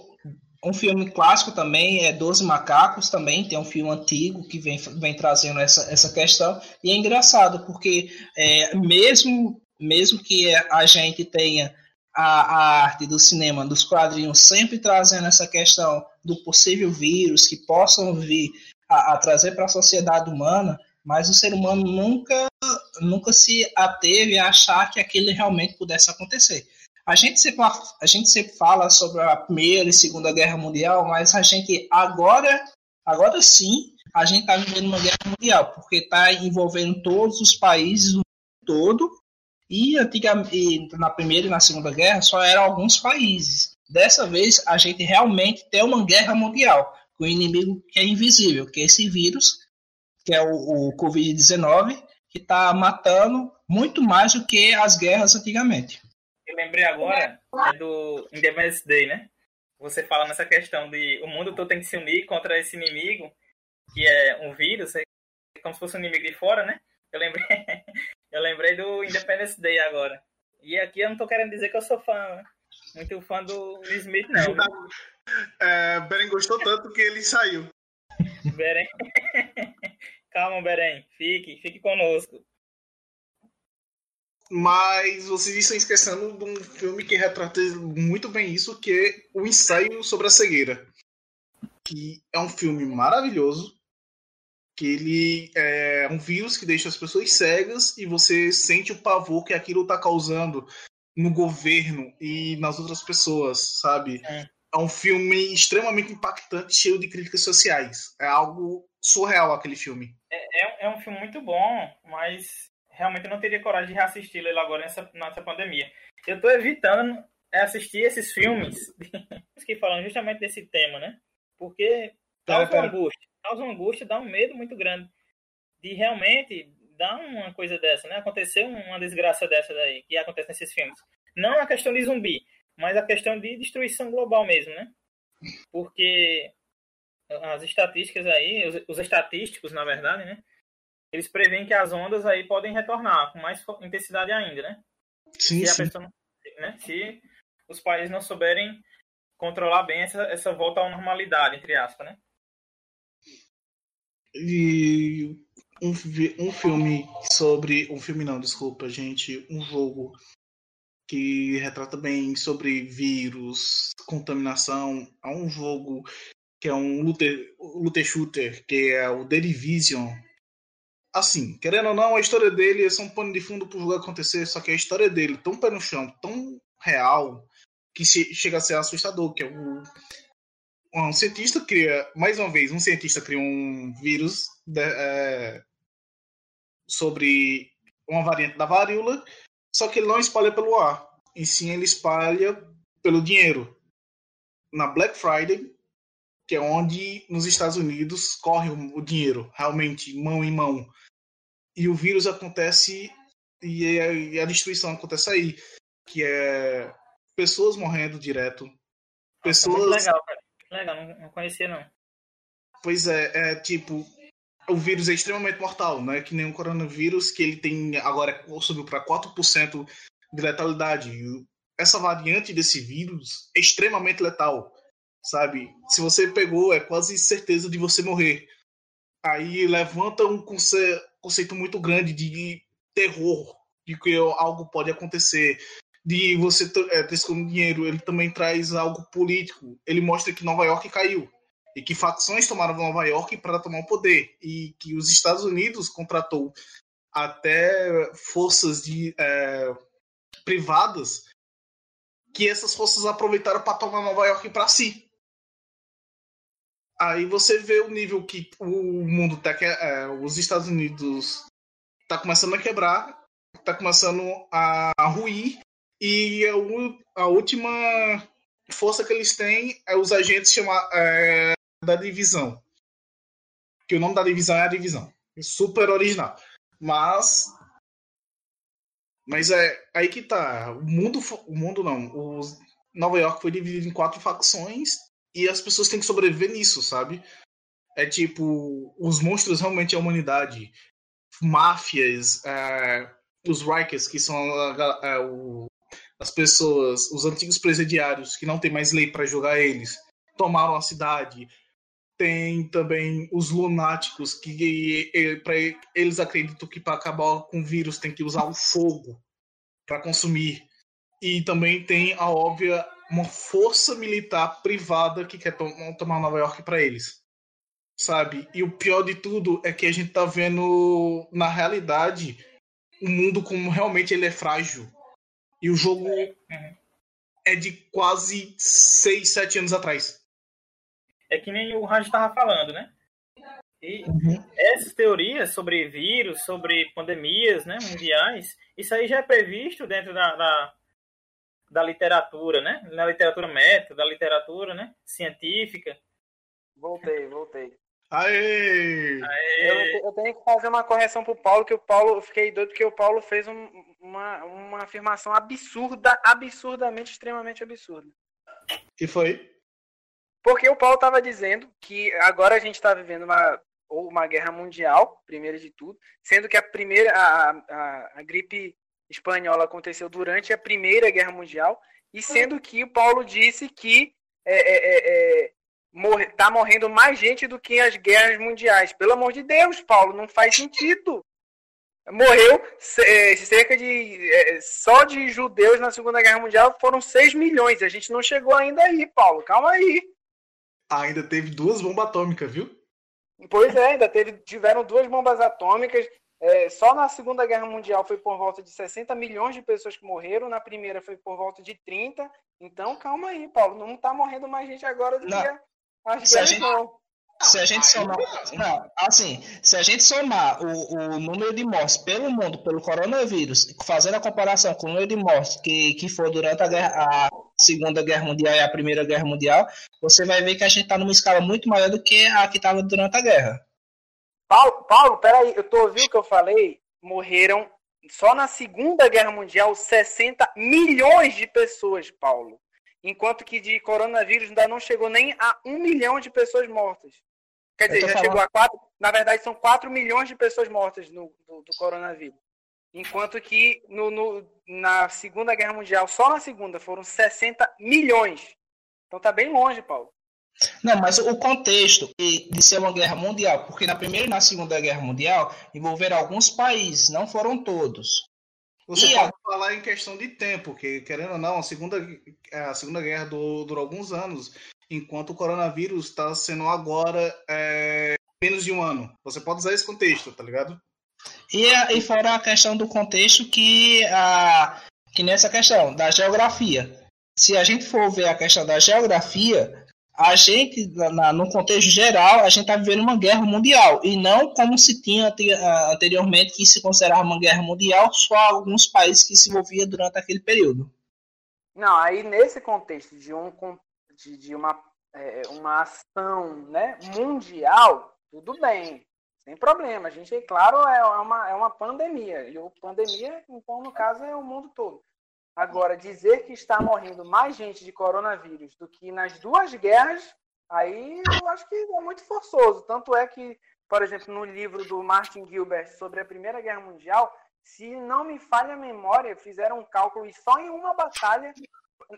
um filme clássico também, é Doze Macacos também, tem um filme antigo que vem, vem trazendo essa, essa questão. E é engraçado, porque é, mesmo, mesmo que a gente tenha a, a arte do cinema, dos quadrinhos, sempre trazendo essa questão do possível vírus que possam vir a, a trazer para a sociedade humana, mas o ser humano nunca, nunca se ateve a achar que aquilo realmente pudesse acontecer. A gente, sempre, a gente sempre fala sobre a Primeira e Segunda Guerra Mundial, mas a gente agora, agora sim, a gente está vivendo uma guerra mundial, porque está envolvendo todos os países do mundo todo, e, antiga, e na Primeira e na Segunda Guerra só eram alguns países. Dessa vez, a gente realmente tem uma guerra mundial, com um inimigo que é invisível, que é esse vírus, que é o, o Covid-19, que está matando muito mais do que as guerras antigamente. Eu lembrei agora é do Independence Day, né? Você fala nessa questão de o mundo todo tem que se unir contra esse inimigo, que é um vírus, é como se fosse um inimigo de fora, né? Eu lembrei, eu lembrei do Independence Day agora. E aqui eu não tô querendo dizer que eu sou fã, né? Muito fã do Smith, não. É, Beren gostou tanto que ele saiu. Beren. Calma, Beren. Fique, fique conosco. Mas vocês estão esquecendo de um filme que retrata muito bem isso, que é O Ensaio sobre a Cegueira. Que é um filme maravilhoso, que ele é um vírus que deixa as pessoas cegas e você sente o pavor que aquilo está causando no governo e nas outras pessoas, sabe? É. é um filme extremamente impactante, cheio de críticas sociais. É algo surreal aquele filme. É, é, é um filme muito bom, mas realmente eu não teria coragem de reassisti-lo agora nessa, nessa pandemia. Eu estou evitando assistir esses filmes que falam justamente desse tema, né? Porque causa uma angústia, causa angústia, dá um medo muito grande de realmente dar uma coisa dessa, né? Acontecer uma desgraça dessa daí, que acontece nesses filmes. Não a questão de zumbi, mas a questão de destruição global mesmo, né? Porque as estatísticas aí, os, os estatísticos, na verdade, né? eles preveem que as ondas aí podem retornar com mais intensidade ainda, né? Sim, se, sim. Pessoa, né? se os países não souberem controlar bem essa, essa volta à normalidade, entre aspas, né? E um, um filme sobre. Um filme não, desculpa, gente. Um jogo que retrata bem sobre vírus, contaminação. Há um jogo que é um looter, shooter, que é o The Division, assim, querendo ou não, a história dele é só um pano de fundo pro jogo acontecer, só que a história dele, tão pé no chão, tão real, que chega a ser assustador, que é o um cientista cria, mais uma vez, um cientista cria um vírus de, é, sobre uma variante da varíola, só que ele não espalha pelo ar, e sim ele espalha pelo dinheiro. Na Black Friday, que é onde nos Estados Unidos corre o dinheiro, realmente, mão em mão e o vírus acontece e a, e a destruição acontece aí, que é pessoas morrendo direto, pessoas. Muito legal, não, conhecia não. Pois é, é tipo o vírus é extremamente mortal, não é que nem o coronavírus que ele tem agora subiu para 4% de letalidade. Essa variante desse vírus é extremamente letal, sabe? Se você pegou, é quase certeza de você morrer. Aí levanta um conceito conceito muito grande de terror, de que algo pode acontecer, de você é, ter como dinheiro. Ele também traz algo político. Ele mostra que Nova York caiu e que facções tomaram Nova York para tomar o poder e que os Estados Unidos contratou até forças de é, privadas que essas forças aproveitaram para tomar Nova York para si. Aí você vê o nível que o mundo tá é, os Estados Unidos tá começando a quebrar, tá começando a, ruir e a, a última força que eles têm é os agentes chama, é, da divisão. Que o nome da divisão é a divisão. Super original. Mas mas é aí que tá. O mundo o mundo não, Nova York foi dividido em quatro facções e as pessoas têm que sobreviver nisso, sabe? É tipo, os monstros realmente é a humanidade. Máfias, é, os Rikers, que são é, o, as pessoas, os antigos presidiários que não tem mais lei para jogar eles, tomaram a cidade. Tem também os lunáticos que para eles acreditam que para acabar com o vírus tem que usar o fogo para consumir. E também tem a óbvia uma força militar privada que quer to tomar Nova York para eles. Sabe? E o pior de tudo é que a gente tá vendo, na realidade, o mundo como realmente ele é frágil. E o jogo uhum. é de quase 6, 7 anos atrás. É que nem o Raj estava falando, né? E uhum. essas teorias sobre vírus, sobre pandemias né, mundiais, isso aí já é previsto dentro da, da da literatura, né? Na literatura médica, da literatura, né? Científica. Voltei, voltei. Aê! Aê! Eu, eu, tenho que fazer uma correção pro Paulo, que o Paulo, eu fiquei doido porque o Paulo fez um, uma, uma afirmação absurda, absurdamente, extremamente absurda. Que foi? Porque o Paulo estava dizendo que agora a gente está vivendo uma, ou uma guerra mundial, primeiro de tudo, sendo que a primeira, a, a, a gripe espanhola aconteceu durante a Primeira Guerra Mundial, e sendo que o Paulo disse que é, é, é, é, morre, tá morrendo mais gente do que as guerras mundiais. Pelo amor de Deus, Paulo, não faz sentido. morreu é, cerca de. É, só de judeus na Segunda Guerra Mundial foram 6 milhões. A gente não chegou ainda aí, Paulo. Calma aí. Ainda teve duas bombas atômicas, viu? Pois é, ainda teve, tiveram duas bombas atômicas. É, só na Segunda Guerra Mundial foi por volta de 60 milhões de pessoas que morreram, na primeira foi por volta de 30. Então, calma aí, Paulo. Não está morrendo mais gente agora do não. que as guerras, gente... não. Se a gente somar, não, assim, se a gente somar o, o número de mortes pelo mundo pelo coronavírus, fazendo a comparação com o número de mortes que, que foi durante a, guerra, a Segunda Guerra Mundial e a Primeira Guerra Mundial, você vai ver que a gente está numa escala muito maior do que a que estava durante a guerra. Paulo, Paulo, peraí, eu tô ouvindo o que eu falei? Morreram só na Segunda Guerra Mundial 60 milhões de pessoas, Paulo enquanto que de coronavírus ainda não chegou nem a um milhão de pessoas mortas. Quer dizer, já falando... chegou a quatro. Na verdade, são 4 milhões de pessoas mortas no, do, do coronavírus. Enquanto que no, no, na Segunda Guerra Mundial, só na segunda, foram 60 milhões. Então tá bem longe, Paulo. Não, mas o contexto de ser uma guerra mundial, porque na Primeira e na Segunda Guerra Mundial envolveram alguns países, não foram todos. Você e pode a... falar em questão de tempo, que querendo ou não, a Segunda, a segunda Guerra durou, durou alguns anos, enquanto o coronavírus está sendo agora é, menos de um ano. Você pode usar esse contexto, tá ligado? E, e fora a questão do contexto que, a, que nessa questão da geografia. Se a gente for ver a questão da geografia, a gente, na, no contexto geral, a gente está vivendo uma guerra mundial, e não como se tinha anteriormente, que se considerava uma guerra mundial, só alguns países que se envolviam durante aquele período. Não, aí nesse contexto de, um, de, de uma, é, uma ação né, mundial, tudo bem, sem problema. A gente, claro, é uma, é uma pandemia, e a pandemia, então, no caso, é o mundo todo. Agora, dizer que está morrendo mais gente de coronavírus do que nas duas guerras, aí eu acho que é muito forçoso. Tanto é que, por exemplo, no livro do Martin Gilbert sobre a Primeira Guerra Mundial, se não me falha a memória, fizeram um cálculo e só em uma batalha,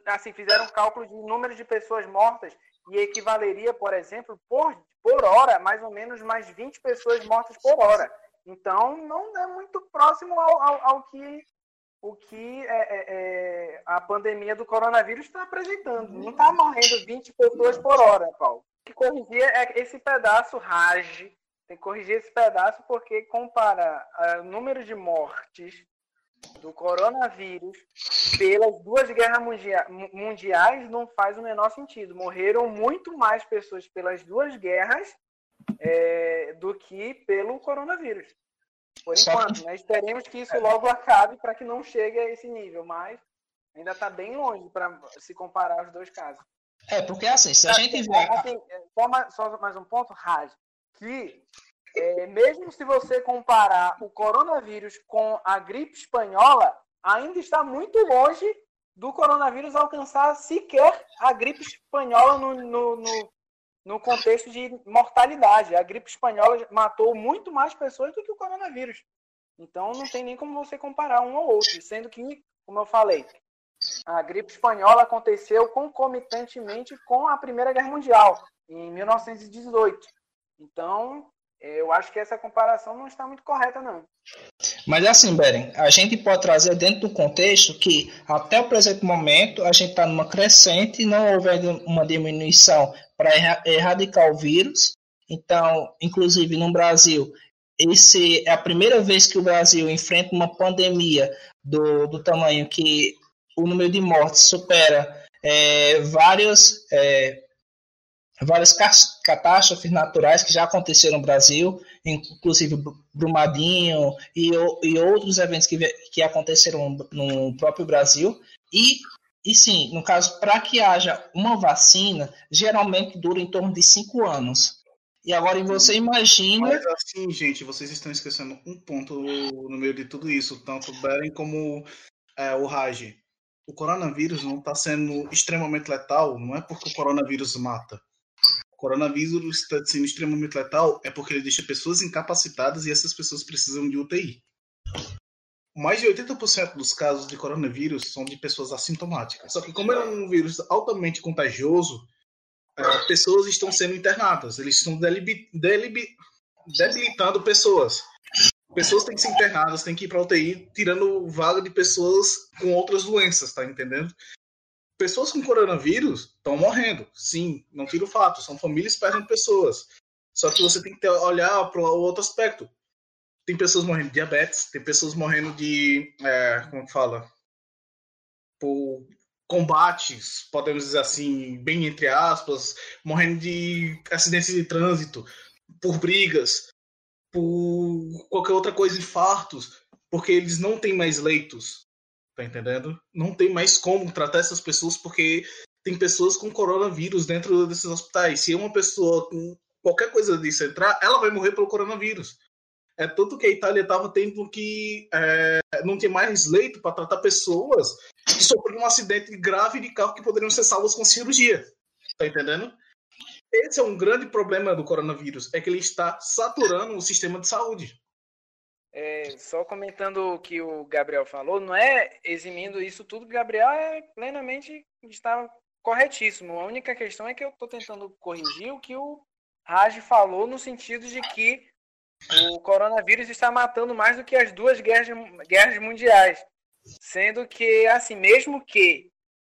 assim, fizeram um cálculo de número de pessoas mortas e equivaleria, por exemplo, por, por hora, mais ou menos mais 20 pessoas mortas por hora. Então, não é muito próximo ao, ao, ao que o que é, é, é, a pandemia do coronavírus está apresentando. Não está morrendo 20 pessoas por hora, Paulo. Tem que corrigir é esse pedaço rage, tem que corrigir esse pedaço porque compara o número de mortes do coronavírus pelas duas guerras mundiais não faz o menor sentido. Morreram muito mais pessoas pelas duas guerras é, do que pelo coronavírus. Por enquanto, né? Esperemos que isso logo acabe para que não chegue a esse nível, mas ainda está bem longe para se comparar os dois casos. É, porque assim, se a gente ver. Assim, só, mais, só mais um ponto, Raj, que é, mesmo se você comparar o coronavírus com a gripe espanhola, ainda está muito longe do coronavírus alcançar sequer a gripe espanhola no, no, no, no contexto de mortalidade. A gripe espanhola matou muito mais pessoas do que o coronavírus. Então não tem nem como você comparar um ao outro, sendo que, como eu falei, a gripe espanhola aconteceu concomitantemente com a Primeira Guerra Mundial, em 1918. Então, eu acho que essa comparação não está muito correta, não. Mas assim, Beren, a gente pode trazer dentro do contexto que até o presente momento a gente está numa crescente, não houve uma diminuição para erradicar o vírus. Então, inclusive no Brasil, esse é a primeira vez que o Brasil enfrenta uma pandemia do, do tamanho que o número de mortes supera é, vários é, várias catástrofes naturais que já aconteceram no Brasil, inclusive Brumadinho e, e outros eventos que, que aconteceram no próprio Brasil. E, e sim, no caso, para que haja uma vacina, geralmente dura em torno de cinco anos. E agora você imagina. Mas assim, gente, vocês estão esquecendo um ponto no meio de tudo isso, tanto Beren como é, o Raj. O coronavírus não está sendo extremamente letal, não é porque o coronavírus mata coronavírus está sendo extremamente letal é porque ele deixa pessoas incapacitadas e essas pessoas precisam de UTI. Mais de 80% dos casos de coronavírus são de pessoas assintomáticas. Só que como é um vírus altamente contagioso, é, pessoas estão sendo internadas. Eles estão debilitando pessoas. Pessoas têm que ser internadas, têm que ir para UTI, tirando vaga de pessoas com outras doenças, tá entendendo? Pessoas com coronavírus estão morrendo, sim, não tiro o fato, são famílias perdendo pessoas. Só que você tem que ter, olhar para o outro aspecto. Tem pessoas morrendo de diabetes, tem pessoas morrendo de. É, como que fala? Por combates, podemos dizer assim, bem entre aspas, morrendo de acidentes de trânsito, por brigas, por qualquer outra coisa, infartos, porque eles não têm mais leitos, tá entendendo? Não tem mais como tratar essas pessoas porque tem pessoas com coronavírus dentro desses hospitais. Se uma pessoa com qualquer coisa disso entrar, ela vai morrer pelo coronavírus. É tanto que a Itália estava tendo que é, não ter mais leito para tratar pessoas que sofreram um acidente grave de carro que poderiam ser salvas com cirurgia. Tá entendendo? Esse é um grande problema do coronavírus, é que ele está saturando o sistema de saúde. É, só comentando o que o Gabriel falou, não é eximindo isso tudo, Gabriel é plenamente está corretíssimo. A única questão é que eu estou tentando corrigir o que o Raj falou no sentido de que o coronavírus está matando mais do que as duas guerras, guerras mundiais. Sendo que, assim, mesmo que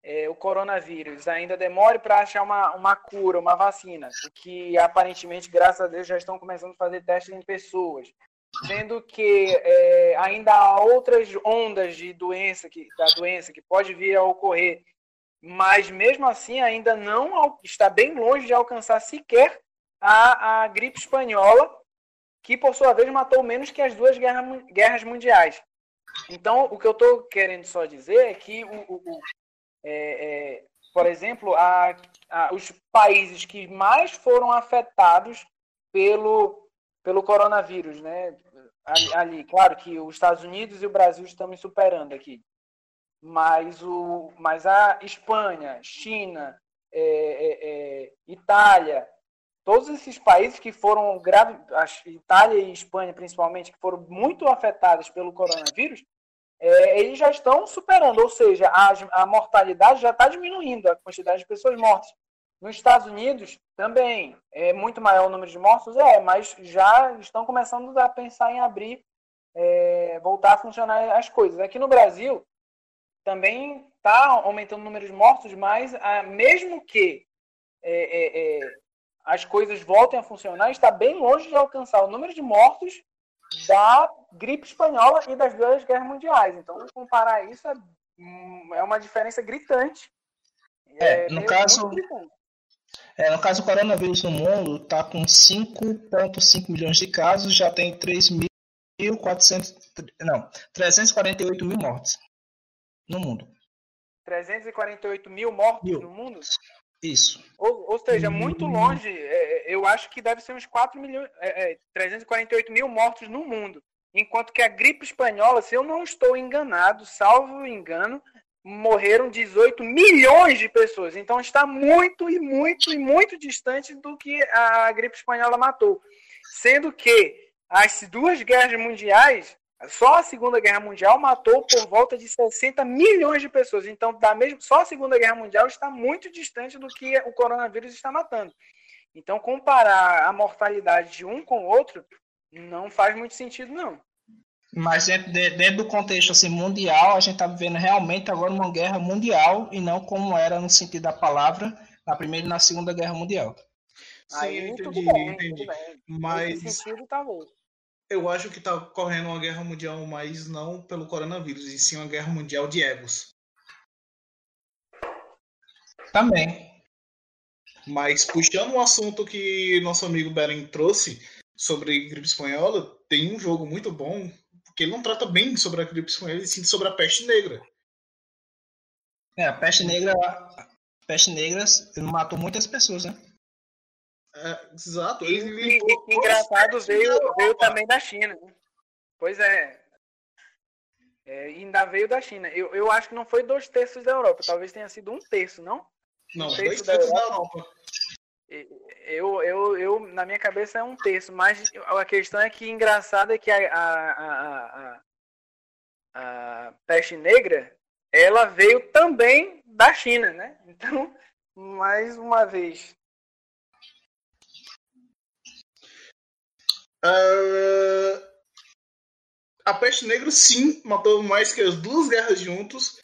é, o coronavírus ainda demore para achar uma, uma cura, uma vacina, que aparentemente, graças a Deus, já estão começando a fazer testes em pessoas, sendo que é, ainda há outras ondas de doença que, da doença que pode vir a ocorrer, mas mesmo assim ainda não está bem longe de alcançar sequer a, a gripe espanhola, que por sua vez matou menos que as duas guerras, guerras mundiais. Então, o que eu estou querendo só dizer é que, o, o, o é, é, por exemplo, a, a, os países que mais foram afetados pelo, pelo coronavírus, né? Ali, ali, claro que os Estados Unidos e o Brasil estão me superando aqui, mas, o, mas a Espanha, China, é, é, é Itália, todos esses países que foram grave, Itália e Espanha principalmente, que foram muito afetados pelo coronavírus, é, eles já estão superando, ou seja, a, a mortalidade já está diminuindo, a quantidade de pessoas mortas. Nos Estados Unidos também é muito maior o número de mortos, é, mas já estão começando a pensar em abrir, é, voltar a funcionar as coisas. Aqui no Brasil também está aumentando o número de mortos, mas a, mesmo que é, é, é as coisas voltem a funcionar, está bem longe de alcançar o número de mortos da gripe espanhola e das duas guerras mundiais. Então, comparar isso é, é uma diferença gritante. É, é no caso, é, no caso, o coronavírus no mundo está com 5,5 milhões de casos, já tem 3.400, não, 348 mil mortes no mundo. 348 mil mortos mil. no mundo? Isso. Ou, ou seja, muito hum. longe, é, é, eu acho que deve ser uns 4 milhões, é, é, 348 mil mortos no mundo. Enquanto que a gripe espanhola, se eu não estou enganado, salvo engano, morreram 18 milhões de pessoas. Então está muito e muito e muito distante do que a gripe espanhola matou. Sendo que as duas guerras mundiais só a Segunda Guerra Mundial matou por volta de 60 milhões de pessoas. Então, da mesma, só a Segunda Guerra Mundial está muito distante do que o coronavírus está matando. Então, comparar a mortalidade de um com o outro não faz muito sentido, não. Mas dentro, dentro do contexto assim, mundial, a gente está vivendo realmente agora uma guerra mundial e não como era no sentido da palavra na Primeira e na Segunda Guerra Mundial. Sim, Aí, entendi, bem, entendi. Mas... Nesse sentido, tá bom eu acho que está correndo uma guerra mundial, mas não pelo coronavírus, e sim uma guerra mundial de egos. Também. Mas puxando um assunto que nosso amigo Beren trouxe sobre gripe espanhola, tem um jogo muito bom, porque ele não trata bem sobre a gripe espanhola, e sim sobre a peste negra. É, a peste negra, a peste negra matou muitas pessoas, né? É, exato. E, e, e engraçado veio, veio também da China. Né? Pois é. é. ainda veio da China. Eu, eu acho que não foi dois terços da Europa. Talvez tenha sido um terço, não? Não, um terço dois terços da Europa. Da Europa. Eu, eu, eu, na minha cabeça é um terço, mas a questão é que engraçado é que a, a, a, a, peste negra ela veio também da China, né? Então, mais uma vez, Uh, a peste negra sim matou mais que as duas guerras juntos.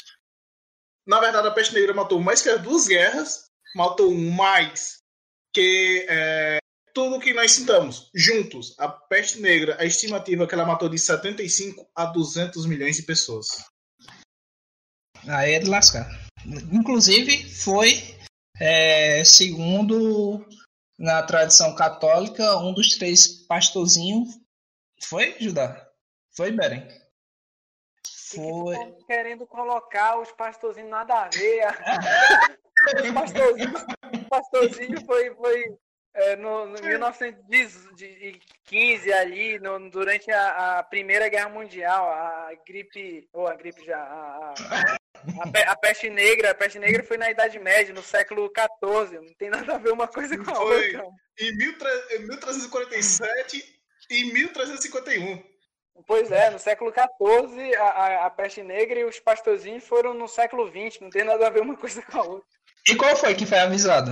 Na verdade, a peste negra matou mais que as duas guerras, matou mais que é, tudo que nós citamos juntos. A peste negra, a estimativa é que ela matou de 75 a 200 milhões de pessoas. Aí é de lascar. Inclusive, foi, é, segundo na tradição católica, um dos três pastorzinhos. Foi, Judá? Foi, Beren? Foi. Querendo colocar os pastorzinhos nada a ver. o pastorzinho, pastorzinho foi, foi é, no, no 1915 ali, no, durante a, a, Primeira Guerra Mundial, a gripe, ou a gripe já, a, a, a, peste negra, a peste negra foi na Idade Média, no século XIV, não tem nada a ver uma coisa com a foi outra. Em 1347 e 1351. Pois é, no século XIV a, a, a, peste negra e os pastorzinhos foram no século XX, não tem nada a ver uma coisa com a outra. E qual foi que foi avisado?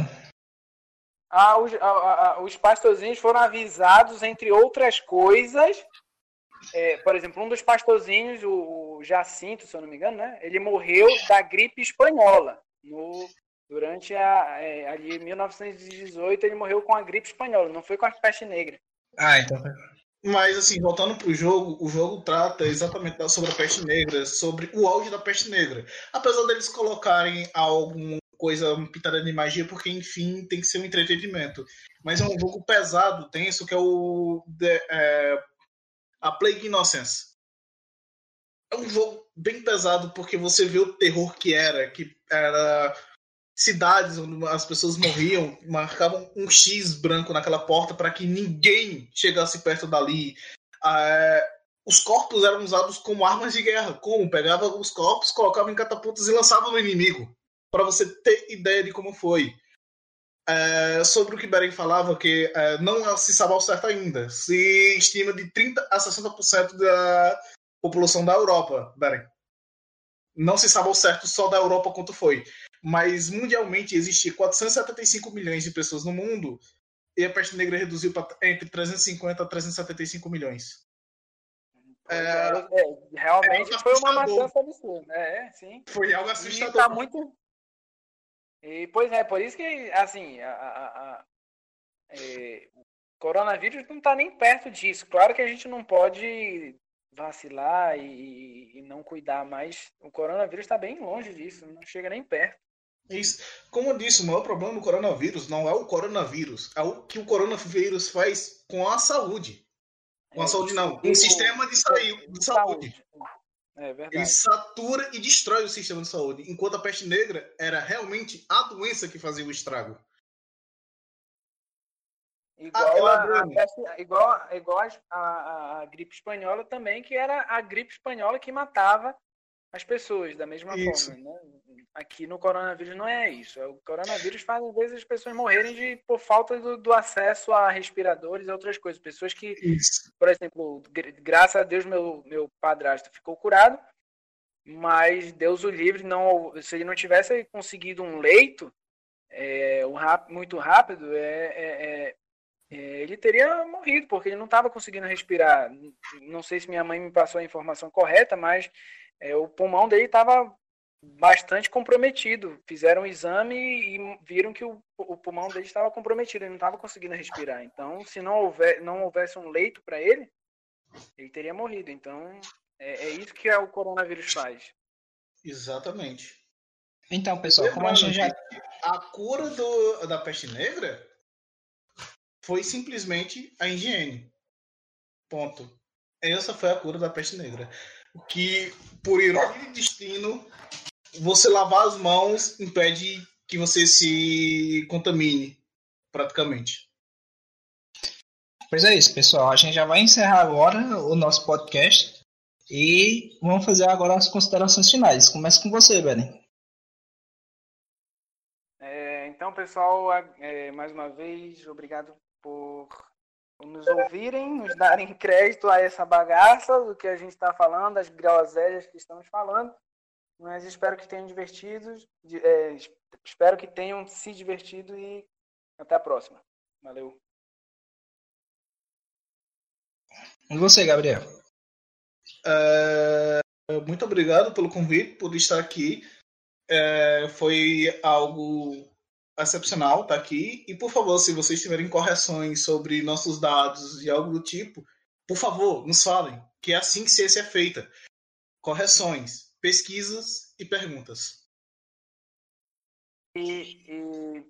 ah, os, ah, os pastorzinhos foram avisados, entre outras coisas. É, por exemplo, um dos pastorzinhos, o, o, Jacinto, se eu não me engano, né? Ele morreu da gripe espanhola. No, durante a, é, ali 1918, ele morreu com a gripe espanhola, não foi com a peste negra. Ah, então. Mas, assim, voltando pro jogo, o jogo trata exatamente sobre a peste negra, sobre o auge da peste negra. Apesar deles colocarem algum coisa pitada de magia, porque enfim tem que ser um entretenimento. Mas é um jogo pesado, tenso, que é o The, é, a Plague Innocence. É um jogo bem pesado porque você vê o terror que era, que era cidades onde as pessoas morriam, marcavam um X branco naquela porta para que ninguém chegasse perto dali. É, os corpos eram usados como armas de guerra. Como? Pegava os corpos, colocava em catapultas e lançava no inimigo para você ter ideia de como foi. É, sobre o que Beren falava, que é, não se sabe ao certo ainda. Se estima de 30% a 60% da população da Europa, Beren. Não se sabe ao certo só da Europa quanto foi. Mas mundialmente existia 475 milhões de pessoas no mundo e a peste negra reduziu para entre 350 a 375 milhões. É, é, realmente é foi uma matança absurda. É, sim. Foi algo assustador. E tá muito, e, pois é, por isso que, assim, a, a, a é, o coronavírus não está nem perto disso. Claro que a gente não pode vacilar e, e não cuidar, mas o coronavírus está bem longe disso, não chega nem perto. Isso. Como eu disse, o maior problema do coronavírus não é o coronavírus, é o que o coronavírus faz com a saúde. Com a é, saúde, não. O sistema de, saúde. É verdade. Ele satura e destrói o sistema de saúde, enquanto a peste negra era realmente a doença que fazia o estrago. Igual, ah, a, a, peste, igual, igual a, a, a, gripe espanhola também, que era a gripe espanhola que matava as pessoas da mesma isso. forma. Né? Aqui no coronavírus não é isso. O coronavírus faz, às vezes, as pessoas morrerem de, por falta do, do acesso a respiradores e outras coisas. Pessoas que, isso. por exemplo, graças a Deus, meu, meu padrasto ficou curado, mas Deus o livre, não, se ele não tivesse conseguido um leito é, muito rápido, é, é, é, é, ele teria morrido, porque ele não estava conseguindo respirar. Não sei se minha mãe me passou a informação correta, mas é, o pulmão dele estava bastante comprometido. Fizeram um exame e viram que o, o pulmão dele estava comprometido, ele não estava conseguindo respirar. Então, se não, houver, não houvesse um leito para ele, ele teria morrido. Então, é, é, isso que o coronavírus faz. Exatamente. Então, pessoal, como a gente já. A cura do, da peste negra foi simplesmente a higiene. Ponto. Essa foi a cura da peste negra. Que, por ironia de destino, você lavar as mãos impede que você se contamine, praticamente. Pois é isso, pessoal. A gente já vai encerrar agora o nosso podcast e vamos fazer agora as considerações finais. Começa com você, Belen. É, então, pessoal, é, mais uma vez, obrigado por nos ouvirem, nos darem crédito a essa bagaça do que a gente está falando, as groselhas que estamos falando. Mas espero que tenham divertido, é, espero que tenham se divertido e até a próxima. Valeu. E você, Gabriel? É, muito obrigado pelo convite, por estar aqui. É, foi algo excepcional estar aqui. E, por favor, se vocês tiverem correções sobre nossos dados e algo do tipo, por favor, nos falem, que é assim que ciência é feita. Correções, pesquisas e perguntas. E, e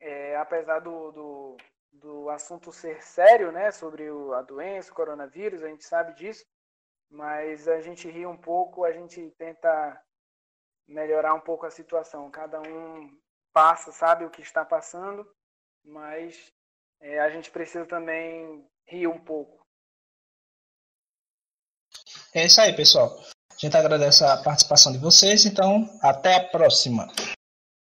é, apesar do, do, do, assunto ser sério, né, sobre o, a doença, o coronavírus, a gente sabe disso, mas a gente ri um pouco, a gente tenta melhorar um pouco a situação. Cada um passa, sabe o que está passando, mas é, a gente precisa também rir um pouco. É isso aí, pessoal. A gente agradece a participação de vocês, então até a próxima.